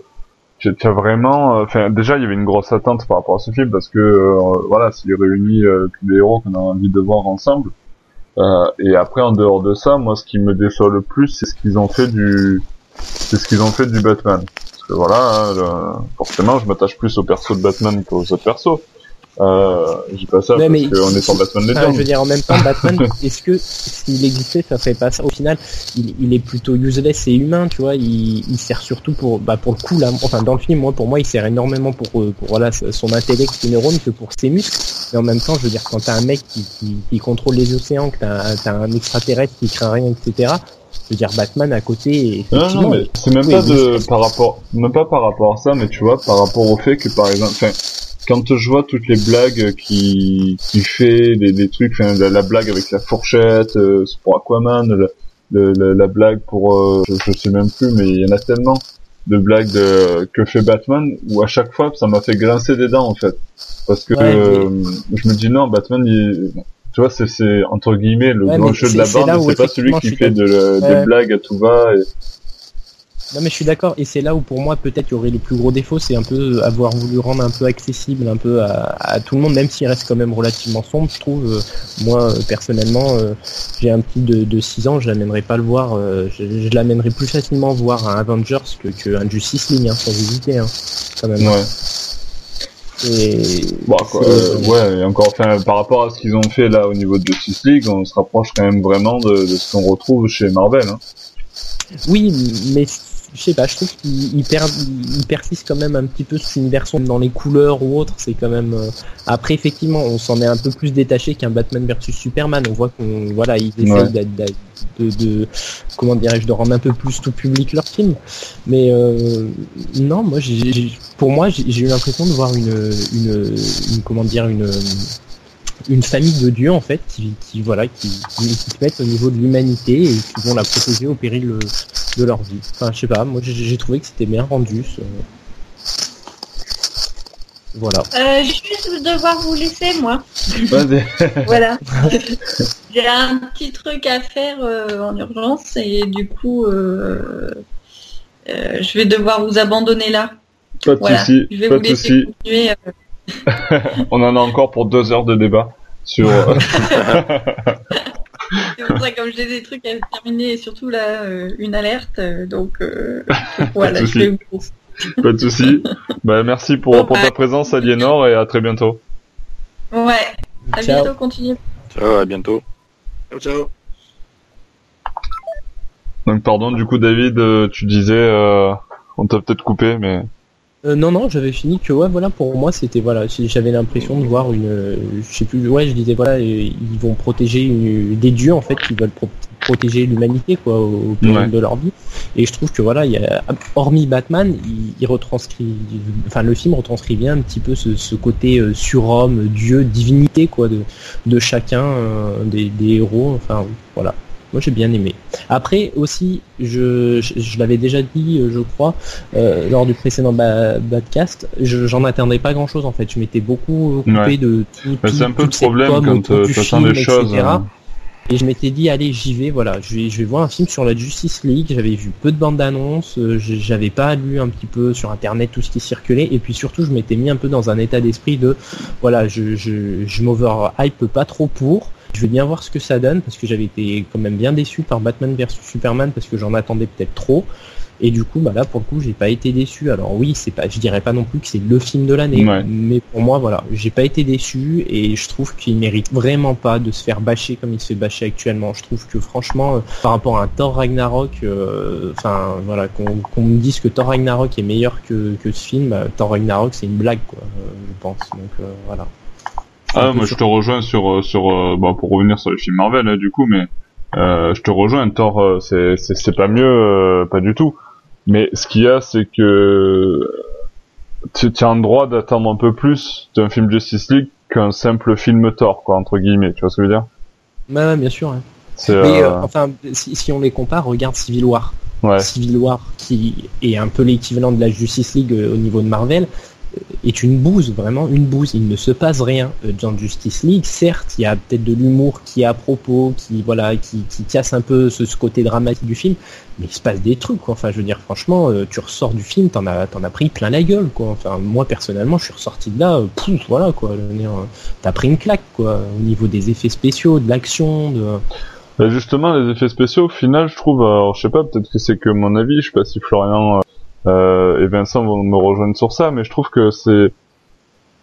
tu as vraiment, euh, enfin, déjà, il y avait une grosse attente par rapport à ce film parce que, euh, voilà, s'il réunit euh, tous les héros qu'on a envie de voir ensemble. Euh, et après, en dehors de ça, moi, ce qui me déçoit le plus, c'est ce qu'ils ont fait du, c'est ce qu'ils ont fait du Batman. Que voilà, hein, le- forcément, je m'attache plus au perso de Batman qu'aux autres persos. Euh, j'ai pas ça Ouais, parce qu'on est sur Batman enfin, Legends. je veux dire, en même temps, Batman, est-ce que s'il existait, ça ferait pas ça Au final, il, il est plutôt useless et humain, tu vois. Il, il sert surtout pour, bah, pour le coup là, enfin dans le film, moi, pour moi, il sert énormément pour, euh, pour voilà son intellect, ses neurones, que pour ses muscles. Mais en même temps, je veux dire, quand t'as un mec qui, qui, qui contrôle les océans, que t'as un extraterrestre qui craint rien, etc. Je veux dire, Batman à côté, Non, non, mais c'est même pas de par rapport, même pas par rapport à ça, mais tu vois, par rapport au fait que par exemple, enfin, quand je vois toutes les blagues qui qui fait, des, des trucs, enfin, la, la blague avec la fourchette, euh, c'est pour Aquaman, le, le- le- la blague pour, euh, je, je sais même plus, mais il y en a tellement de blagues de, que fait Batman où à chaque fois ça m'a fait grincer des dents en fait, parce que Ouais, euh, je me dis non, Batman, il, tu vois, c'est entre guillemets le Ouais, grand jeu de la bande, c'est pas celui qui fait de, de Ouais. blagues à tout va. Et, Non mais je suis d'accord et c'est là où pour moi peut-être il y aurait le plus gros défaut c'est un peu avoir voulu rendre un peu accessible un peu à, à tout le monde même s'il reste quand même relativement sombre je trouve Euh, moi euh, personnellement euh, j'ai un petit de, de 6 ans je l'amènerai pas le voir je, je l'amènerai plus facilement voir un Avengers que, que un Justice League hein, sans hésiter hein, quand même ouais. Et Bon, quoi, euh, ouais, et encore, enfin, par rapport à ce qu'ils ont fait là au niveau de Justice League, on se rapproche quand même vraiment de, de ce qu'on retrouve chez Marvel. Hein. Oui, mais je sais pas, je trouve qu'il il il persiste quand même un petit peu cet univers dans les couleurs ou autre. C'est quand même. euh, Après, effectivement, on s'en est un peu plus détaché qu'un Batman versus Superman. On voit qu'on, voilà, ils essayent Ouais. de, de, comment dirais-je, de rendre un peu plus tout public leur film. Mais euh, non, moi, pour moi, j'ai j'ai eu l'impression de voir une, une, une comment dire, une une famille de dieux en fait qui, qui voilà qui, qui, qui se mettent au niveau de l'humanité et qui vont la protéger au péril euh, de leur vie. Enfin, je sais pas, moi j'ai trouvé que c'était bien rendu. ce- Voilà. Euh, je vais juste devoir vous laisser, moi. Voilà. J'ai un petit truc à faire euh, en urgence et du coup, euh, euh, je vais devoir vous abandonner là. Pas de Voilà. souci, Je vais pas vous laisser continuer. On en a encore pour deux heures de débat sur. euh, C'est pour ça comme j'ai des trucs à terminer et surtout là euh, une alerte. euh, donc euh, voilà, de je vais souci. vous. pas de souci. Bah, merci pour, pour ta présence, Aliénor, et à très bientôt. Ouais. À Ciao. bientôt, continuez. Ciao, à bientôt. Ciao, ciao. Donc, pardon, du coup, David, tu disais, euh, on t'a peut-être coupé, mais. Euh, non, non, j'avais fini que ouais, voilà, pour moi, c'était voilà, j'avais l'impression de voir une, je sais plus, ouais, je disais voilà, ils vont protéger des dieux en fait, qui veulent protéger l'humanité quoi, au, péril de leur vie. Et je trouve que voilà, il y a, hormis Batman, il, retranscrit, enfin le film retranscrit bien un petit peu ce, côté euh, surhomme, dieu, divinité quoi, de, de chacun euh, des, des héros. Enfin voilà. Moi j'ai bien aimé. Après aussi, je, je, l'avais déjà dit, euh, je crois, euh, lors du précédent podcast, j'en attendais pas grand chose en fait. Je m'étais beaucoup occupé de tout. C'est un peu le problème quand euh, tu attends des choses. Hein. Et je m'étais dit, allez, j'y vais, voilà, je vais, je vais voir un film sur la Justice League. J'avais vu peu de bandes annonces, j'avais pas lu un petit peu sur internet tout ce qui circulait, et puis surtout, je m'étais mis un peu dans un état d'esprit de, voilà, je, je, je m'over-hype pas trop pour. Je vais bien voir ce que ça donne parce que j'avais été quand même bien déçu par Batman vs Superman parce que j'en attendais peut-être trop. Et du coup, bah là, pour le coup, j'ai pas été déçu. Alors oui, c'est pas, je dirais pas non plus que c'est le film de l'année, mais pour moi, voilà, j'ai pas été déçu et je trouve qu'il mérite vraiment pas de se faire bâcher comme il se fait bâcher actuellement. Je trouve que franchement, euh, par rapport à un Thor Ragnarok, euh, enfin voilà, qu'on me dise que Thor Ragnarok est meilleur que, que ce film, bah, Thor Ragnarok c'est une blague, quoi, euh, je pense. Donc voilà. Ah, moi je te rejoins sur euh, sur euh, bon, pour revenir sur les films Marvel hein, du coup, mais euh, je te rejoins. Thor, euh, c'est c'est pas mieux, pas du tout. Mais ce qu'il y a, c'est que tu, tu as le droit d'attendre un peu plus d'un film Justice League qu'un simple film Thor, quoi, entre guillemets. Tu vois ce que je veux dire? Bah bien sûr. Hein. Mais enfin, si, si, on les compare, regarde Civil War. Ouais. Civil War, qui est un peu l'équivalent de la Justice League au niveau de Marvel, est une bouse, vraiment une bouse. Il ne se passe rien euh, dans Justice League. Certes, il y a peut-être de l'humour qui est à propos, qui voilà, qui, qui casse un peu ce, côté dramatique du film, mais il se passe des trucs. Quoi. Enfin, je veux dire, franchement, euh, tu ressors du film, t'en as, t'en as pris plein la gueule. Quoi. Enfin, moi personnellement, je suis ressorti de là, euh, pouf, voilà quoi. T'as pris une claque quoi, au niveau des effets spéciaux, de l'action, de bah, justement, les effets spéciaux, au final, je trouve, alors je sais pas, peut-être que c'est que mon avis, je sais pas si Florian euh, et Vincent vont me rejoindre sur ça, mais je trouve que c'est,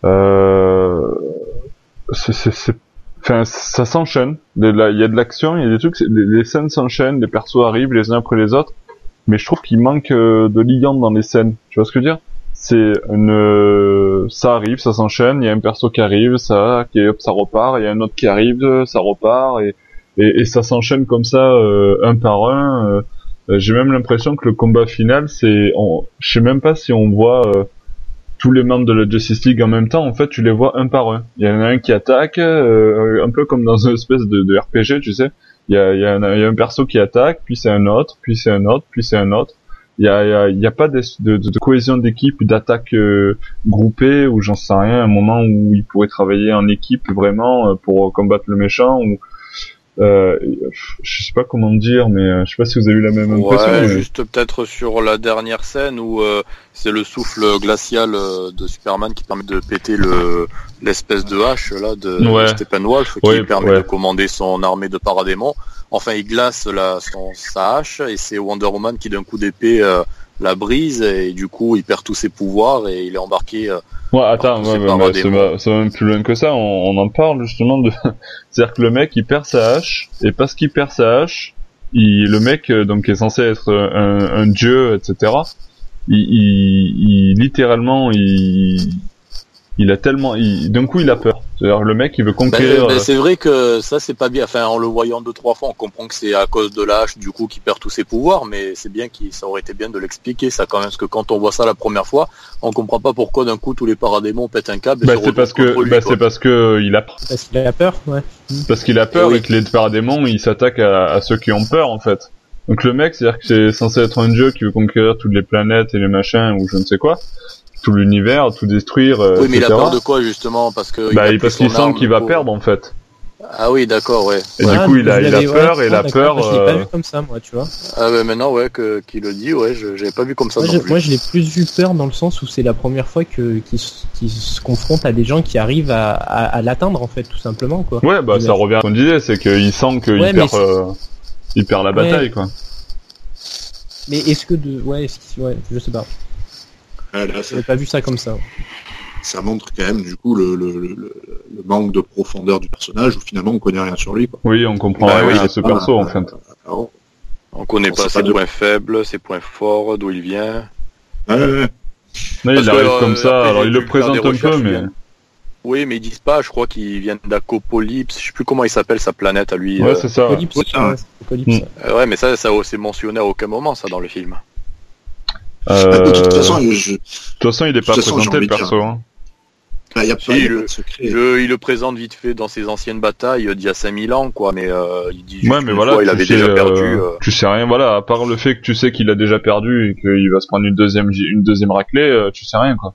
euh, c'est, enfin, ça s'enchaîne. Il y a de l'action, il y a des trucs, les, scènes s'enchaînent, les persos arrivent les uns après les autres, mais je trouve qu'il manque euh, de liant dans les scènes. Tu vois ce que je veux dire? C'est une, ça arrive, ça s'enchaîne, il y a un perso qui arrive, ça, qui ça repart, il y a un autre qui arrive, ça repart, et, et, et ça s'enchaîne comme ça, euh, un par un. Euh, euh, j'ai même l'impression que le combat final, c'est, je sais même pas si on voit euh, tous les membres de la Justice League en même temps. En fait, tu les vois un par un. Il y en a un qui attaque, euh, un peu comme dans une espèce de, de RPG, tu sais. Il y a, y, a un, perso qui attaque, puis c'est un autre, puis c'est un autre, puis c'est un autre. Il y a, y a, y a pas de, de, de cohésion d'équipe, d'attaque groupée, ou j'en sais rien, un moment où ils pourraient travailler en équipe vraiment pour combattre le méchant, ou euh, je sais pas comment dire, mais euh, je sais pas si vous avez eu la même impression. Ouais, juste peut-être sur la dernière scène où euh, c'est le souffle glacial euh, de Superman qui permet de péter le l'espèce de hache là de, ouais. Steppenwolf qui permet de commander son armée de paradémons. Enfin, il glace la, son, sa hache et c'est Wonder Woman qui d'un coup d'épée la brise et du coup il perd tous ses pouvoirs et il est embarqué Ouais, attends, ouais, ouais, c'est même plus loin que ça. On, on en parle justement de. C'est-à-dire que le mec il perd sa hache et parce qu'il perd sa hache, il, le mec euh, donc qui est censé être un, un dieu, etc. Il, il, il littéralement il il a tellement, d'un coup, il a peur. C'est-à-dire le mec, il veut conquérir. Ben, ben, c'est vrai que ça, c'est pas bien. Enfin, en le voyant deux trois fois, on comprend que c'est à cause de l'âge, du coup, qu'il perd tous ses pouvoirs. Mais c'est bien qu'il, ça aurait été bien de l'expliquer, ça quand même, parce que quand on voit ça la première fois, on comprend pas pourquoi d'un coup tous les paradémons pètent un câble. Bah, c'est parce que, bah, c'est parce que il a. Parce qu'il a peur, ouais. Parce qu'il a peur et, que les paradémons, ils s'attaquent à, à ceux qui ont peur, en fait. Donc le mec, c'est-à-dire que c'est censé être un dieu qui veut conquérir toutes les planètes et les machins ou je ne sais quoi tout l'univers, tout détruire. Euh, oui, mais il a peur de quoi justement Parce que bah, parce qu'il sent qu'il va perdre en fait. Ah oui, d'accord, ouais. Et du coup, il a, il a peur et la peur. Je l'ai pas vu comme ça, moi, tu vois. Ah ouais, maintenant, ouais, que qu'il le dit, ouais, je j'avais pas vu comme ça. Moi, je, moi, je l'ai plus vu peur dans le sens où c'est la première fois que qu'il se confronte à des gens qui arrivent à, à, l'atteindre en fait, tout simplement, quoi. Ouais, bah ça revient à ce qu'on disait, c'est qu'il sent qu'il perd, euh, il perd la bataille, quoi. Mais est-ce que de, ouais, ouais, je sais pas. Ah, là, pas vu ça comme ça. Ça montre quand même du coup le, le, le, manque de profondeur du personnage où finalement on connaît rien sur lui. Quoi. Oui, on comprend bah rien à ce perso en fait. On connaît pas ses points faibles, ses points forts, d'où il vient. Ouais, il arrive comme ça, alors il le présente un peu, mais... Oui, mais ils disent pas, je crois qu'ils viennent d'Acopolypse, je sais plus comment il s'appelle sa planète à lui. Ouais, c'est ça. ouais, mais ça, ça c'est mentionné à aucun moment, ça, dans le film. Euh... De toute façon, je... de toute façon, il est pas présenté le perso. Hein. Bah, y a pas, il, le, il le présente vite fait dans ses anciennes batailles d'il y a 5000 ans, quoi, mais euh, il dit ouais, mais voilà, il avait déjà perdu. Euh, euh... Tu sais rien, voilà, à part le fait que tu sais qu'il a déjà perdu et qu'il va se prendre une deuxième, une deuxième raclée, euh, tu sais rien, quoi.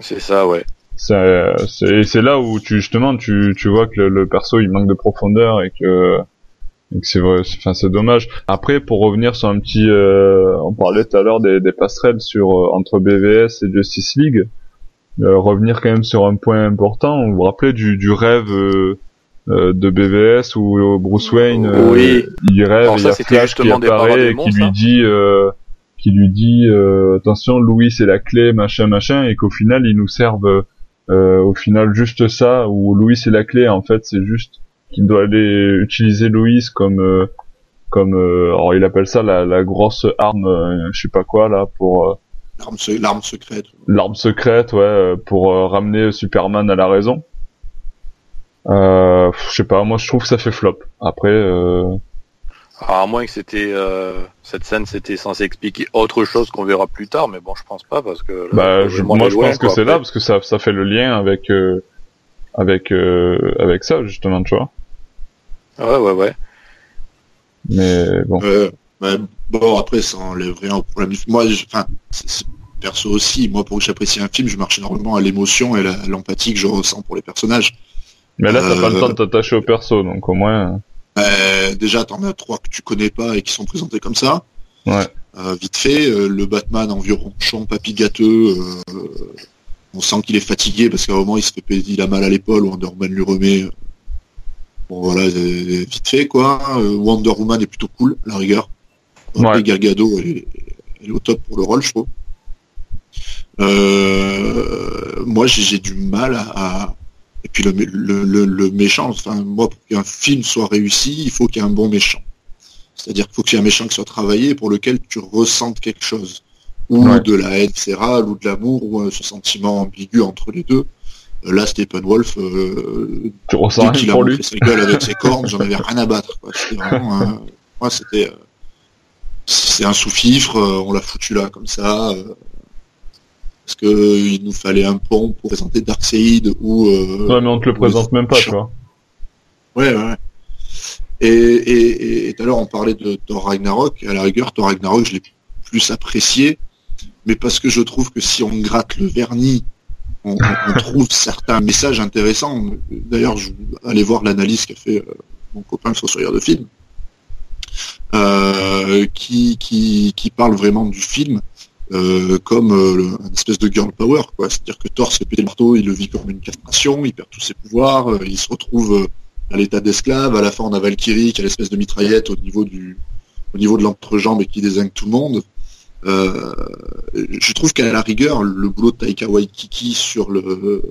C'est ça, ouais. C'est là où tu justement tu, tu vois que le, le, perso il manque de profondeur et que, que c'est vrai, enfin c'est dommage. Après pour revenir sur un petit, euh, on parlait tout à l'heure des, des passerelles sur entre BVS et Justice League. Euh, revenir quand même sur un point important. Vous vous rappelez du, du rêve euh, euh de BVS où Bruce Wayne oui. il rêve, il y a Flash qui apparaît et qui lui dit qui lui dit attention Louis c'est la clé machin machin et qu'au final ils nous servent au final juste ça ou Louis c'est la clé en fait c'est juste qu'il doit aller utiliser Louis comme comme alors il appelle ça la, la grosse arme je sais pas quoi là pour L'arme secrète. L'arme secrète, ouais, euh, pour euh, ramener Superman à la raison. Euh, je sais pas, moi je trouve que ça fait flop. Après. Euh... Alors, à moins que c'était cette scène, c'était censé expliquer autre chose qu'on verra plus tard, mais bon, je pense pas parce que. bah, je, moi, je pense que c'est là parce que ça, ça fait le lien avec avec avec ça justement, tu vois. Ouais, ouais, ouais. Mais bon. Bah, bon, après, ça enlève rien au problème. Moi, enfin, perso aussi, moi, pour que j'apprécie un film, je marche énormément à l'émotion et l'empathie que je ressens pour les personnages. Mais là, t'as pas le temps de euh, t'attacher au perso, donc au moins. Euh, déjà, t'en as trois que tu connais pas et qui sont présentés comme ça. Ouais. Euh, vite fait, le Batman environ ronchon, papy gâteux. on sent qu'il est fatigué parce qu'à un moment, il se fait il a mal à l'épaule, Wonder Woman lui remet. Bon, voilà, vite fait, quoi. Wonder Woman est plutôt cool, à la rigueur. Ouais. Gargado est, est, au top pour le rôle, je trouve. Euh, moi, j'ai du mal à, Et puis le, le, le, méchant, enfin, moi, pour qu'un film soit réussi, il faut qu'il y ait un bon méchant. C'est-à-dire qu'il faut qu'il y ait un méchant qui soit travaillé pour lequel tu ressentes quelque chose. Ou de la haine viscérale, ou de l'amour, ou ce sentiment ambigu entre les deux. Euh, là, Steppenwolf, euh, tu ressens qu'il a montré sa gueule avec ses cornes, j'en avais rien à battre. C'était vraiment... moi, c'était... Euh, c'est un sous-fifre, euh, on l'a foutu là comme ça. Euh, parce que il nous fallait un pont pour présenter Darkseid ou. Euh, ouais, mais on te le présente même pas, tu vois. Ouais, ouais. Et, et, tout à l'heure, on parlait de Thor Ragnarok. À la rigueur, Thor Ragnarok, je l'ai plus apprécié, mais parce que je trouve que si on gratte le vernis, on, trouve certains messages intéressants. D'ailleurs, je allez voir l'analyse qu'a fait mon copain sur de film. Euh, qui, parle vraiment du film euh, comme euh, une espèce de girl power. C'est-à-dire que Thor se fait péter le marteau, il le vit comme une castration, il perd tous ses pouvoirs, il se retrouve à l'état d'esclave. À la fin, on a Valkyrie qui a l'espèce de mitraillette au niveau du au niveau de l'entrejambe et qui désigne tout le monde. Euh, je trouve qu'à la rigueur, le boulot de Taika Waititi sur le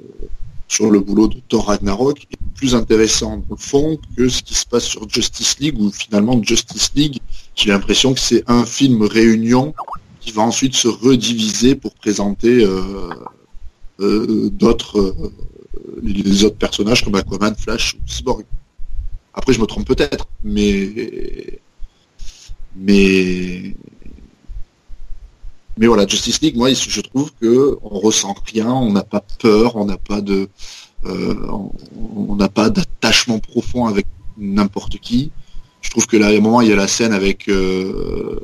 sur le boulot de Thor Ragnarok est plus intéressant au fond que ce qui se passe sur Justice League où finalement Justice League, j'ai l'impression que c'est un film réunion qui va ensuite se rediviser pour présenter euh, euh, d'autres les autres personnages comme Aquaman, Flash ou Cyborg. Après je me trompe peut-être, mais mais mais voilà, Justice League, moi, je trouve que on ressent rien, on n'a pas peur, on n'a pas de, euh, on n'a pas d'attachement profond avec n'importe qui. Je trouve que là, à un moment, il y a la scène avec euh,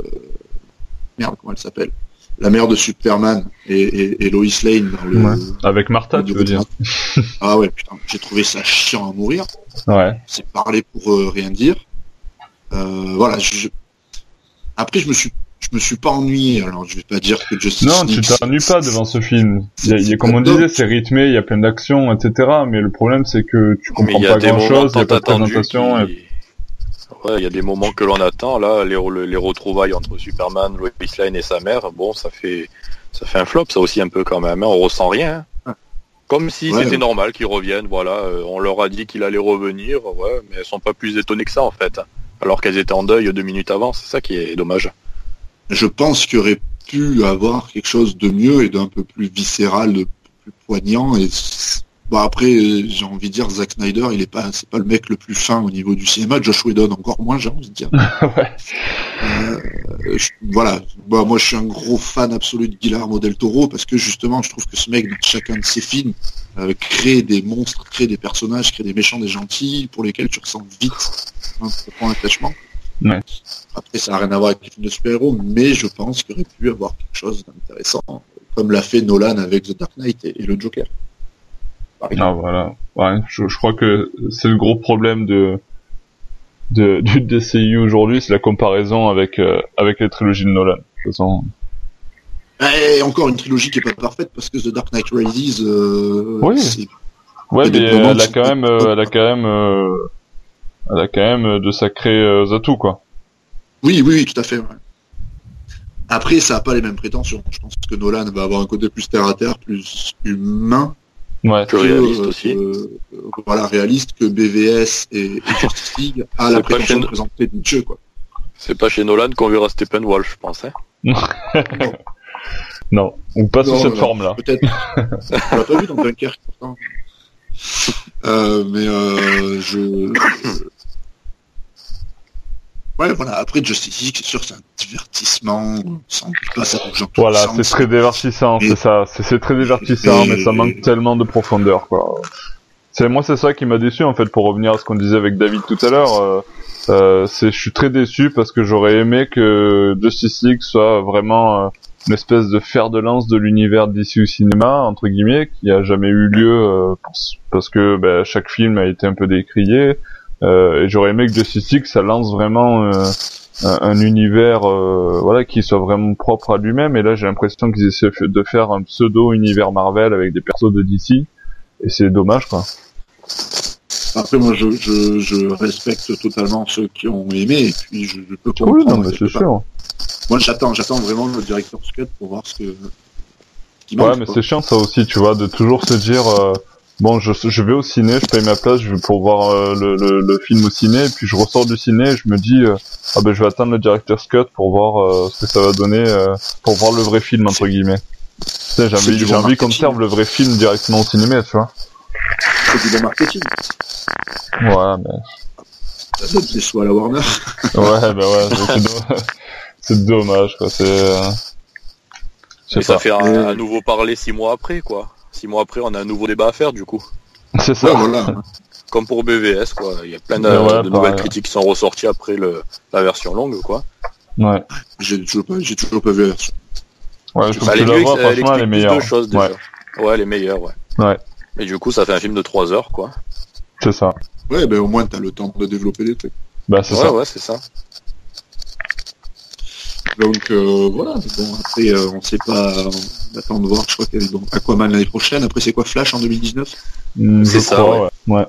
merde, comment elle s'appelle? La mère de Superman et, et, Lois Lane. Dans le, Avec Martha, tu veux dire? Ah ouais, putain, j'ai trouvé ça chiant à mourir. Ouais. C'est parler pour euh, rien dire. voilà. Je... Après, je me suis je me suis pas ennuyé. Alors, je vais pas dire que Justice Non, tu t'ennuies pas devant ce film. Il y a, comme on disait, c'est rythmé, il y a plein d'actions, etc. Mais le problème, c'est que tu comprends pas grand chose, il y a pas de présentation. Ouais, il y a des moments que l'on attend. Là, les, les retrouvailles entre Superman, Lois Lane et sa mère, bon, ça fait, ça fait un flop, ça aussi un peu quand même. Hein. On ressent rien. Hein. Comme si c'était normal qu'ils reviennent. Voilà, euh, on leur a dit qu'il allait revenir. Ouais, mais elles sont pas plus étonnées que ça en fait. Alors qu'elles étaient en deuil deux minutes avant. C'est ça qui est dommage je pense qu'il aurait pu avoir quelque chose de mieux et d'un peu plus viscéral, de plus poignant. Et bon après, j'ai envie de dire, Zack Snyder, il est pas, c'est pas le mec le plus fin au niveau du cinéma. Josh Whedon encore moins, j'ai envie de dire. ouais. Euh, voilà. Moi, je suis un gros fan absolu de Guillermo del Toro parce que justement, je trouve que ce mec, dans chacun de ses films, euh, crée des monstres, crée des personnages, crée des méchants, des gentils, pour lesquels tu ressens vite un profond attachement. Ouais. Après, ça n'a rien à voir avec les films de super-héros, mais je pense qu'il aurait pu avoir quelque chose d'intéressant, comme l'a fait Nolan avec The Dark Knight et, le Joker. Ah voilà. Ouais, je, je crois que c'est le gros problème de de, du DCU aujourd'hui, c'est la comparaison avec euh, avec les trilogies de Nolan. Et encore une trilogie qui est pas parfaite parce que The Dark Knight Rises. Euh, oui. Ouais, mais elle a, quand même, euh, elle a quand même, elle a quand même de sacrés atouts quoi. Oui, oui, oui, tout à fait. Ouais. Après, ça a pas les mêmes prétentions. Je pense que Nolan va avoir un côté plus terre à terre, plus humain, Ouais, que réaliste aussi. Euh, voilà, réaliste que BVS et, et Justice League a la prétention de présenter Nietzsche, quoi. C'est pas chez Nolan qu'on verra Stephen Wolf, je pense. Hein non. non, ou pas sous cette forme-là. Peut-être. On l'a pas vu dans Dunkerque, pourtant. Euh, mais euh, je, Ouais, voilà. Après, Justice League, c'est sûr, c'est un divertissement. Sans ça Voilà, c'est très divertissant, c'est ça. C'est très divertissant, mais ça manque tellement de profondeur, quoi. C'est moi, c'est ça qui m'a déçu en fait. Pour revenir à ce qu'on disait avec David tout à l'heure, euh, euh, c'est je suis très déçu parce que j'aurais aimé que Justice League soit vraiment euh, une espèce de fer de lance de l'univers d'ici au cinéma entre guillemets, qui a jamais eu lieu euh, parce que bah, chaque film a été un peu décrié. Euh, et j'aurais aimé que Justice League ça lance vraiment euh, un, univers euh, voilà qui soit vraiment propre à lui-même. Et là j'ai l'impression qu'ils essaient de faire un pseudo univers Marvel avec des persos de DC. Et c'est dommage quoi. Après moi je, je, je, respecte totalement ceux qui ont aimé et puis je, je peux comprendre. Oui, non, mais c'est sûr. Moi j'attends j'attends vraiment le directeur Scott pour voir ce que. ouais mais c'est chiant ça aussi tu vois de toujours se dire bon, je, je vais au ciné, je paye ma place, je vais pour voir euh, le, le, le, film au ciné, et puis je ressors du ciné, et je me dis, euh, ah ben je vais attendre le director's cut pour voir euh, ce que ça va donner, pour voir le vrai film entre guillemets. Tu sais, j'ai envie, qu'on serve le vrai film directement au cinéma, tu vois. C'est du bon marketing. Ouais, mais. Ça donne des à la Warner. ouais, bah ouais, c'est dommage, quoi. C'est. Et ça fait un nouveau parler six mois après, quoi. Six mois après, on a un nouveau débat à faire, du coup. C'est ça. Comme pour BVS, quoi. Il y a plein de, nouvelles critiques qui sont ressorties après le, la version longue, quoi. Ouais. J'ai toujours pas, j'ai toujours pas vu la version. Ouais, je bah, les mieux, franchement, les meilleures. choses, déjà. Ouais. ouais, les meilleures, ouais. Ouais. Et du coup, ça fait un film de 3 heures, quoi. C'est ça. Ouais, ben au moins, t'as le temps de développer des trucs. Bah, c'est ouais, ça. Ouais, c'est ça. Donc euh, voilà, bon après euh, on sait pas, on attend de voir, je crois qu'il y a bon, Aquaman l'année prochaine, après c'est quoi Flash en 2019 mm, C'est ça, ouais. ouais.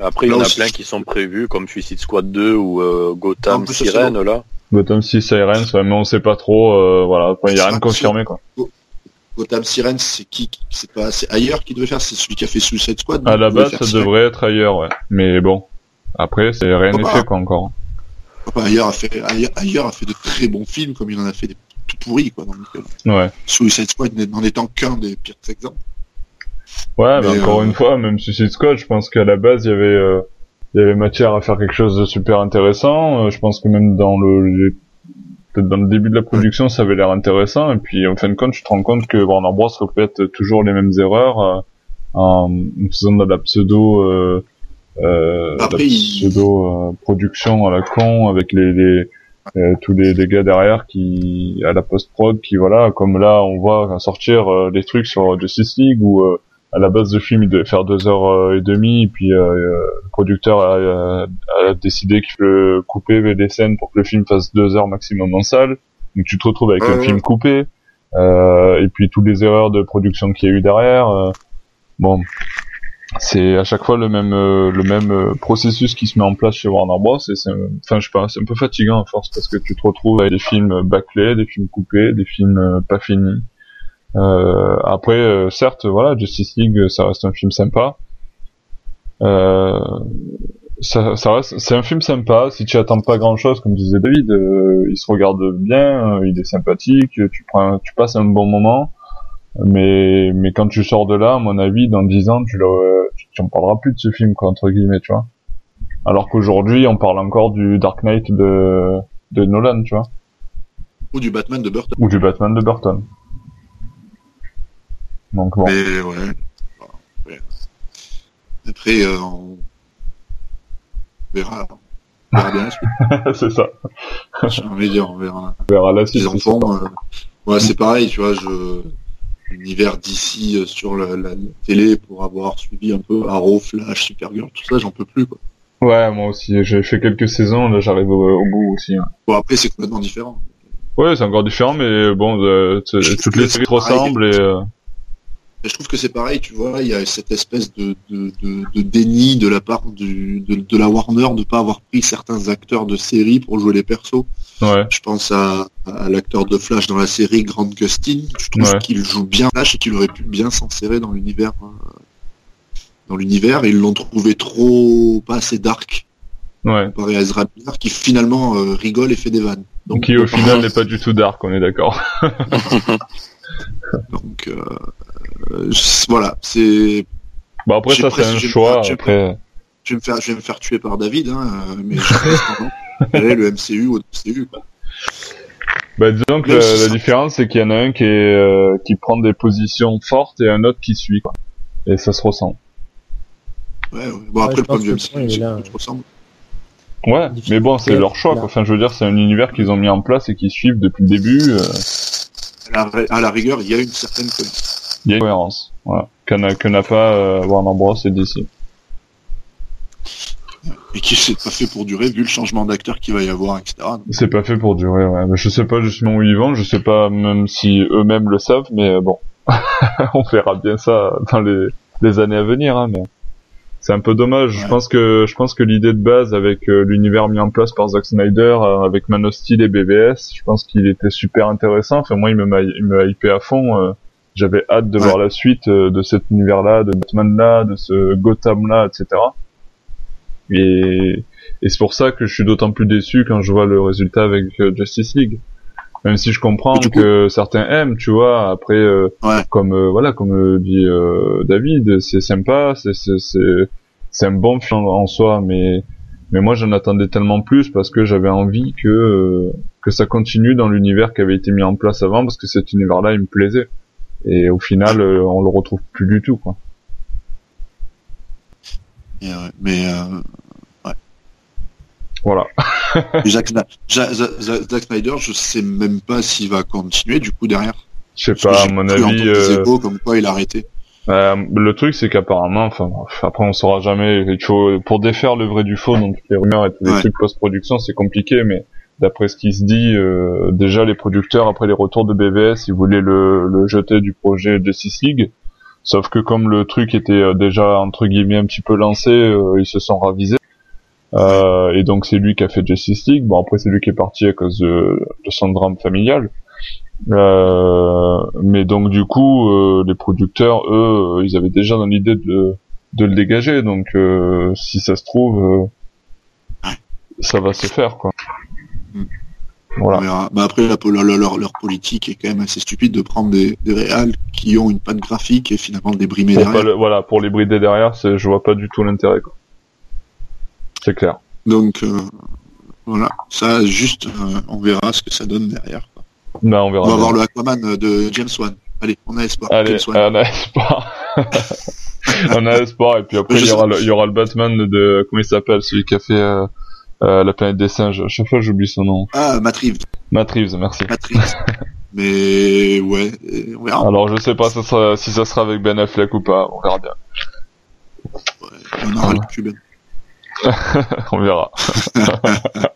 Après il y en a plein qui sont prévus comme Suicide Squad 2 ou euh, Gotham Sirène là. Gotham 6 Sirène, mais on sait pas trop, euh, voilà, il n'y a rien de confirmé quoi. Gotham Sirène, c'est qui C'est pas, c'est ailleurs qui devait faire, c'est celui qui a fait Suicide Squad. À la base, ça devrait être ailleurs, ouais. Mais bon, après, c'est rien n'est fait quoi encore ailleurs a fait ailleurs, a fait de très bons films comme il en a fait des tout pourris quoi. Donc, ouais. Suicide Squad n'en étant qu'un des pires exemples. Ouais, mais, encore euh, une fois, même Suicide Squad, je pense qu'à la base il y avait euh, il y avait matière à faire quelque chose de super intéressant. Euh, je pense que même dans le peut-être dans le début de la production, ça avait l'air intéressant. Et puis en fin de compte, tu te rends compte que Warner Bros répète toujours les mêmes erreurs en faisant de la pseudo euh, Après, pseudo euh, production à la con avec les, les euh, tous les, les, gars derrière qui à la post prod qui voilà comme là on voit sortir euh, des trucs sur Justice League où à la base du film il devait faire deux heures et demie et puis le producteur a, a décidé qu'il veut couper des scènes pour que le film fasse deux heures maximum en salle. Donc tu te retrouves avec un film coupé et puis toutes les erreurs de production qu'il y a eu derrière bon c'est à chaque fois le même euh, le même euh, processus qui se met en place chez Warner Bros et c'est enfin je sais pas c'est un peu fatigant à force parce que tu te retrouves avec des films bâclés des films coupés des films euh, pas finis euh, après certes voilà Justice League ça reste un film sympa ça, ça reste, c'est un film sympa. Si tu attends pas grand chose, comme disait David, euh, il se regarde bien, euh, il est sympathique, tu prends, tu passes un bon moment. Mais, mais quand tu sors de là, à mon avis, dans 10 ans, tu, le, tu en parleras plus de ce film, quoi, entre guillemets, tu vois. Alors qu'aujourd'hui, on parle encore du Dark Knight de, de Nolan, tu vois. Ou du Batman de Burton. Ou du Batman de Burton. Donc bon. Mais ouais. Après, euh, on verra. On verra bien c'est ça. J'ai envie de dire, on verra. On verra la suite. Les enfants, euh, ouais, c'est pareil, tu vois, je l'univers d'ici euh, sur la, la, télé pour avoir suivi un peu Arrow, Flash, Supergirl, tout ça, j'en peux plus quoi. Ouais, moi aussi, j'ai fait quelques saisons, là j'arrive au, bout aussi. Hein. Bon après c'est complètement différent. Ouais, c'est encore différent, mais bon, euh, toutes les séries ressemblent et. Euh... Je trouve que c'est pareil, tu vois, il y a cette espèce de, de, de, de déni de la part du, de, de, la Warner de pas avoir pris certains acteurs de série pour jouer les persos. Ouais. Je pense à, à l'acteur de Flash dans la série Grant Gustin. Je trouve Ouais. qu'il joue bien Flash et qu'il aurait pu bien s'insérer dans l'univers. euh, dans l'univers, ils l'ont trouvé trop pas assez dark Ouais. à Ezra Miller qui finalement euh, rigole et fait des vannes. Donc, Qui au euh, final n'est pas du tout dark, on est d'accord. donc euh, euh, je- voilà, c'est Bon après ça c'est un choix. Après, je vais me faire je vais me faire tuer par David hein, mais je le MCU au MCU. quoi. bah disons que la, différence c'est qu'il y en a un qui est euh, qui prend des positions fortes et un autre qui suit. Quoi. Et ça se ressent. Ouais, ouais. Bon après je le que le MCU, c'est- je ressemble. Ouais, mais bon c'est leur choix. Quoi. Enfin je veux dire c'est un univers qu'ils ont mis en place et qu'ils suivent depuis le début. euh, À la, à la rigueur, il y a une certaine cohérence. Il y a une cohérence. Voilà. Que n'a que n'a pas euh, Warner Bros et DC. et qui s'est pas fait pour durer vu le changement d'acteur qu'il va y avoir, etc. C'est pas fait pour durer, ouais. Mais je sais pas justement où ils vont, je sais pas même si eux-mêmes le savent, mais euh, bon. On verra bien ça dans les, les années à venir, hein, mais c'est un peu dommage. Je pense que je pense que l'idée de base avec euh, l'univers mis en place par Zack Snyder, euh, avec Man of Steel et BVS, je pense qu'il était super intéressant. Enfin moi il me il me hypait à fond. euh, J'avais hâte de Ouais. voir la suite de cet univers-là, de Batman-là, de ce Gotham-là, etc. Et, et c'est pour ça que je suis d'autant plus déçu quand je vois le résultat avec Justice League. Même si je comprends coup- que certains aiment, tu vois. Après, euh, Ouais. comme euh, voilà, comme euh, dit euh, David, c'est sympa, c'est c'est c'est un bon film en soi, mais mais moi j'en attendais tellement plus parce que j'avais envie que euh, que ça continue dans l'univers qui avait été mis en place avant parce que cet univers-là il me plaisait. Et au final, on le retrouve plus du tout, quoi. mais euh, Voilà. Zack, Snyder, je sais même pas s'il va continuer du coup derrière. Je sais pas, à mon avis. euh, échos comme quoi il a arrêté. Euh, le truc c'est qu'apparemment, enfin après on saura jamais. Pour défaire le vrai du faux, donc les rumeurs et tous les Ouais. trucs post-production, c'est compliqué, mais d'après ce qui se dit, euh, déjà les producteurs après les retours de BVS, ils voulaient le, le jeter du projet Justice League. Sauf que comme le truc était déjà entre guillemets un petit peu lancé, euh, ils se sont ravisés. Euh, et donc c'est lui qui a fait Justice League. Bon après c'est lui qui est parti à cause de, de son drame familial. Euh, mais donc du coup, euh, les producteurs, eux, euh, ils avaient déjà dans l'idée de, de le dégager. Donc euh, si ça se trouve, euh, ça va se faire quoi. Mm. Voilà. Bah après, la, leur, leur politique est quand même assez stupide de prendre des, des réals qui ont une patte graphique et finalement de les brimer Pour derrière. le- voilà, pour les brider derrière, je vois pas du tout l'intérêt. quoi. C'est clair. Donc euh, voilà, ça juste, euh, on verra ce que ça donne derrière. quoi. Bah, on verra. On va bien. voir le Aquaman de James Wan. Allez, on a espoir. Allez, on a espoir. on a espoir. Et puis après, il y aura le, il y aura le Batman de comment il s'appelle, celui qui a fait euh, euh, la planète des singes. À chaque fois, j'oublie son nom. Ah, Matt Reeves. Matt Reeves, merci. Matt Reeves. Mais ouais, euh, on verra. Alors, je sais pas ça sera- si ça sera avec Ben Affleck ou pas. On verra bien. On aura le cubain. on verra.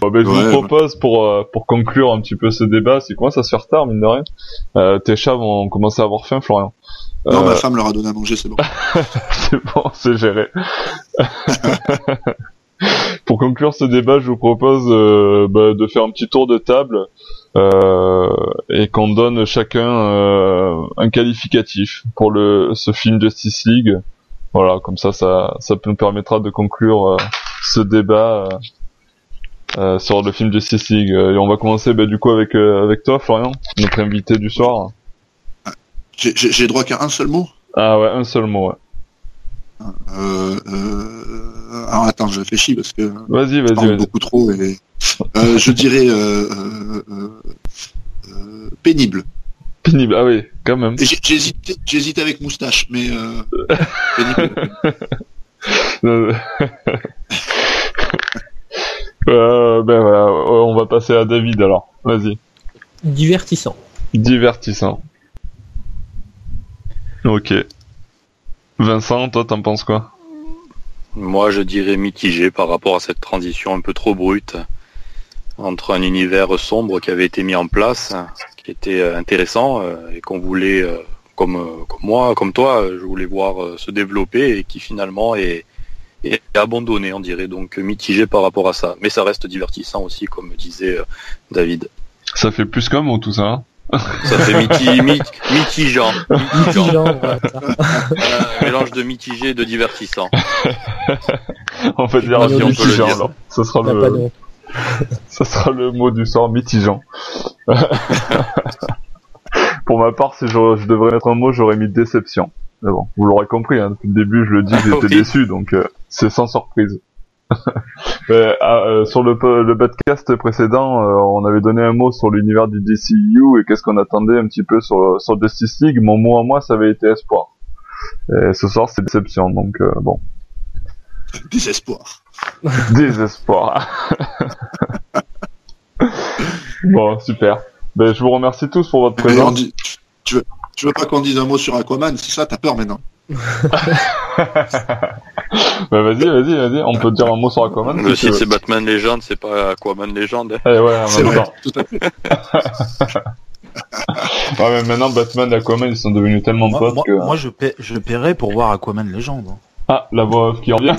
Bon, ben, je Ouais, vous propose pour euh, pour conclure un petit peu ce débat, c'est commence à se faire tard mine de rien. Euh, tes chats vont commencer à avoir faim, Florian. Non, Euh, ma femme leur a donné à manger, c'est bon. c'est bon, c'est géré. pour conclure ce débat, je vous propose euh, bah, de faire un petit tour de table euh, et qu'on donne chacun euh, un qualificatif pour le ce film Justice League. Voilà, comme ça, ça, ça nous permettra de conclure ce débat sur le film Justice League. et on va commencer bah, du coup avec avec toi, Florian, notre invité du soir. J'ai droit qu'à un seul mot? Ah ouais, un seul mot. Ouais. Euh, euh, alors attends, je réfléchis parce que. Vas-y, vas-y, vas Beaucoup trop et euh, je dirais pénible. Pénible, ah oui, quand même. J'hésite, avec moustache, mais pénible. ben voilà, on va passer à David alors. Vas-y. Divertissant. Divertissant. Ok. Vincent, toi, t'en penses quoi? Moi, je dirais mitigé par rapport à cette transition un peu trop brute entre un univers sombre qui avait été mis en place, qui était euh, intéressant euh, et qu'on voulait, euh, comme, comme moi, comme toi, je voulais voir se développer et qui finalement est, est abandonné, on dirait. Donc mitigé par rapport à ça. Mais ça reste divertissant aussi, comme disait David. Ça fait plus comme ou tout ça hein ça fait miti, mit, mitigeant. mitigeant. mélange de mitigé et de divertissant. on peut dire mitigeant alors. Ce sera le, ça sera le mot du sort mitigeant. Pour ma part, si je, je, devrais mettre un mot, j'aurais mis déception. Mais bon, vous l'aurez compris, hein, depuis le début, je le dis, j'étais déçu, donc euh, c'est sans surprise. Ah, euh, sur le, le podcast précédent, euh, on avait donné un mot sur l'univers du DCU et qu'est-ce qu'on attendait un petit peu sur, sur Justice League. Mon mot à moi, ça avait été espoir. Et ce soir, c'est déception, donc euh, bon. Désespoir. Désespoir. bon, super. Ben, je vous remercie tous pour votre présence. Tu veux, tu veux pas qu'on dise un mot sur Aquaman? C'est ça, t'as peur maintenant bah vas-y, vas-y, vas-y, on peut dire un mot sur Aquaman. Mais si, c'est Batman Legend, c'est pas Aquaman Legend. Eh ouais, c'est vrai, tout à fait. ouais, mais maintenant Batman et Aquaman ils sont devenus tellement potes moi, que. Moi je, paie, je paierais pour voir Aquaman Legend. Ah, la voix qui revient.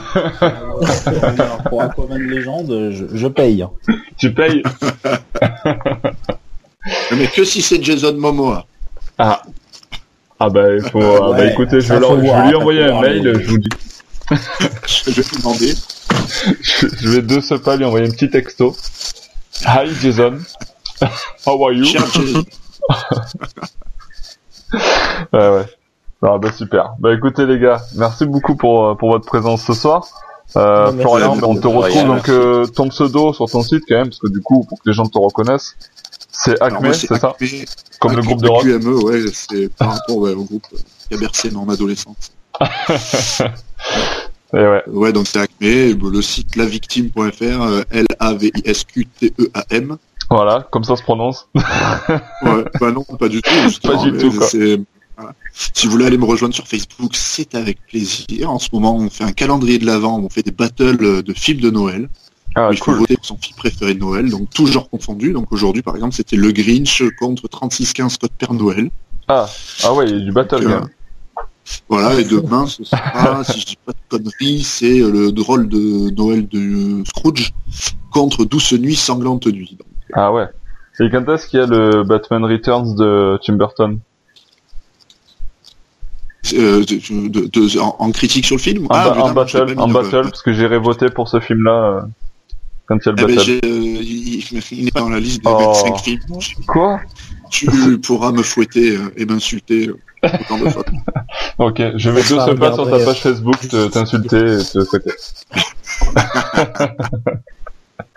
pour Aquaman Legend, je, je paye. Tu payes Mais que si c'est Jason Momoa. Ah. Ah bah, il faut, ah bah écoutez, je vais, leur, je vais lui envoyer un mail, je vous dis. je vais lui demander. je vais de ce pas lui envoyer un petit texto. Hi Jason. How are you? ouais, ouais. Ah bah super. Bah écoutez les gars, merci beaucoup pour, euh, pour votre présence ce soir. Euh, Florian, on te retrouve donc euh, ton pseudo sur ton site quand même, parce que du coup, pour que les gens te reconnaissent, c'est Acme, c'est ça Comme le groupe de rock QME, ouais, c'est par rapport ouais, au groupe qui a bercé mon adolescence. ouais. ouais, donc c'est Acme, le site lavictime.fr, L-A-V-I-S-Q-T-E-A-M. Voilà, comme ça se prononce. ouais, bah non, pas du tout. Pas du tout, quoi. Si vous voulez aller me rejoindre sur Facebook, c'est avec plaisir. En ce moment, on fait un calendrier de l'avant, on fait des battles de films de Noël. Ah, il faut voter pour son film préféré de Noël, donc toujours confondu. Donc aujourd'hui, par exemple, c'était le Grinch contre 3615 Code Père Noël. Ah, ah ouais, il y a du battle. Euh, voilà, et demain, ce sera, si je dis pas de conneries, c'est le drôle de Noël de Scrooge contre Douce Nuit, Sanglante Nuit. ah ouais. Et quand est-ce qu'il y a le Batman Returns de Tim Burton? Euh, de, en, critique sur le film En, ah, en battle, en battle, parce que j'irai voter pour ce film-là euh, quand il y a le eh ben, battle. Ben il, n'est pas dans la liste des 25 films. Quoi? Tu pourras me fouetter et m'insulter autant de fois. ok, je vais deux ce pas sur ta page Facebook t'insulter et te fouetter.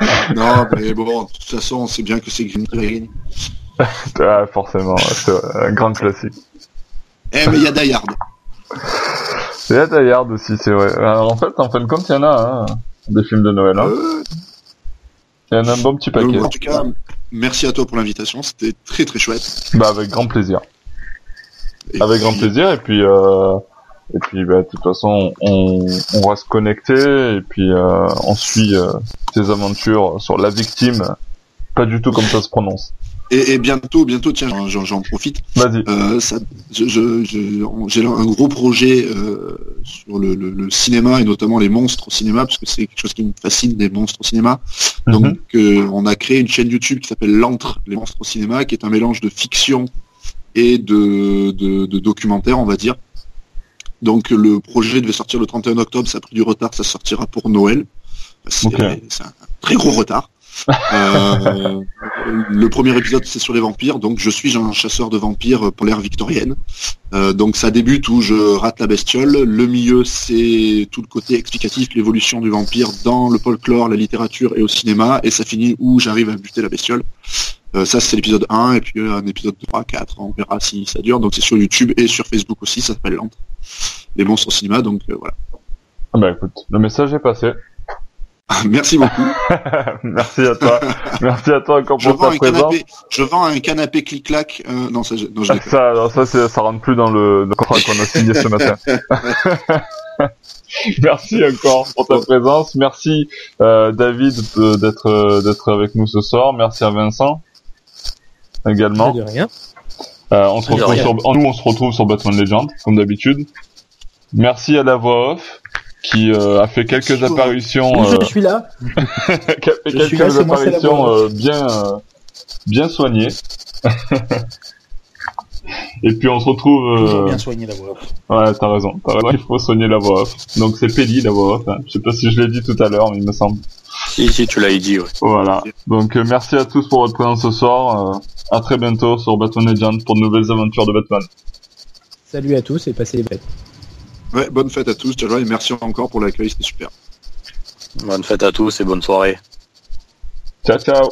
non, mais bon, de toute façon, c'est bien que c'est Green qui ah, forcément, c'est un grand classique. Eh, mais il y a Die Hard. Il y a Die Hard aussi, c'est vrai. Alors, en fait, en fin de compte, il y en a, hein, des films de Noël. Hein. Euh, il y en a un bon petit paquet. en tout cas, merci à toi pour l'invitation, c'était très très chouette. Bah, avec grand plaisir. avec grand plaisir, et puis, euh, et puis, bah, de toute façon, on, on reste connecté, et puis, euh, on suit euh, tes aventures sur La Victime, pas du tout comme ça se prononce. Et, et, bientôt, bientôt, tiens, j'en profite. Euh, j'ai je, je, un gros projet euh, sur le, le, le, cinéma et notamment les monstres au cinéma, parce que c'est quelque chose qui me fascine, des monstres au cinéma. Mhm. Donc, euh, on a créé une chaîne YouTube qui s'appelle L'Antre, les monstres au cinéma, qui est un mélange de fiction et de, de, de documentaire, on va dire. Donc le projet devait sortir le 31 octobre, ça a pris du retard, ça sortira pour Noël. C'est un très gros retard. Euh, le premier épisode c'est sur les vampires, donc je suis un chasseur de vampires pour l'ère victorienne. Euh, donc ça débute où je rate la bestiole. Le milieu c'est tout le côté explicatif, l'évolution du vampire dans le folklore, la littérature et au cinéma, et ça finit où j'arrive à buter la bestiole. Euh, ça c'est l'épisode 1 et puis un épisode 3, 4, on verra si ça dure. Donc c'est sur YouTube et sur Facebook aussi, ça s'appelle Lente. Les monstres au cinéma, donc voilà. Ah bah écoute, le message est passé. Merci beaucoup. Merci à toi. Merci à toi encore pour ta présence. je vends un canapé clic-clac. Euh, non, ça, non, je ça, non, ça, ça rentre plus dans le, contrat qu'on a signé ce matin. Merci encore pour ta présence. Merci euh, David d'être d'être avec nous ce soir. Merci à Vincent également. De rien. Euh, on se retrouve sur, nous on se retrouve sur Batman Legend comme d'habitude. Merci à la voix off qui euh, a fait quelques apparitions. je suis là. qui a fait quelques apparitions euh, bien euh, bien soignées. Et puis on se retrouve. Toujours bien soigné la voix off. Ouais, t'as raison, t'as raison. Il faut soigner la voix off. Donc c'est Pédi la voix off. Hein. Je sais pas si je l'ai dit tout à l'heure, mais il me semble. Si si, tu l'as dit. Ouais. Voilà. Donc merci à tous pour votre présence ce soir. à très bientôt sur Batman Legend pour de nouvelles aventures de Batman. Salut à tous et passez les bêtes. Ouais, bonne fête à tous, et merci encore pour l'accueil, c'était super. Bonne fête à tous et bonne soirée. Ciao, ciao.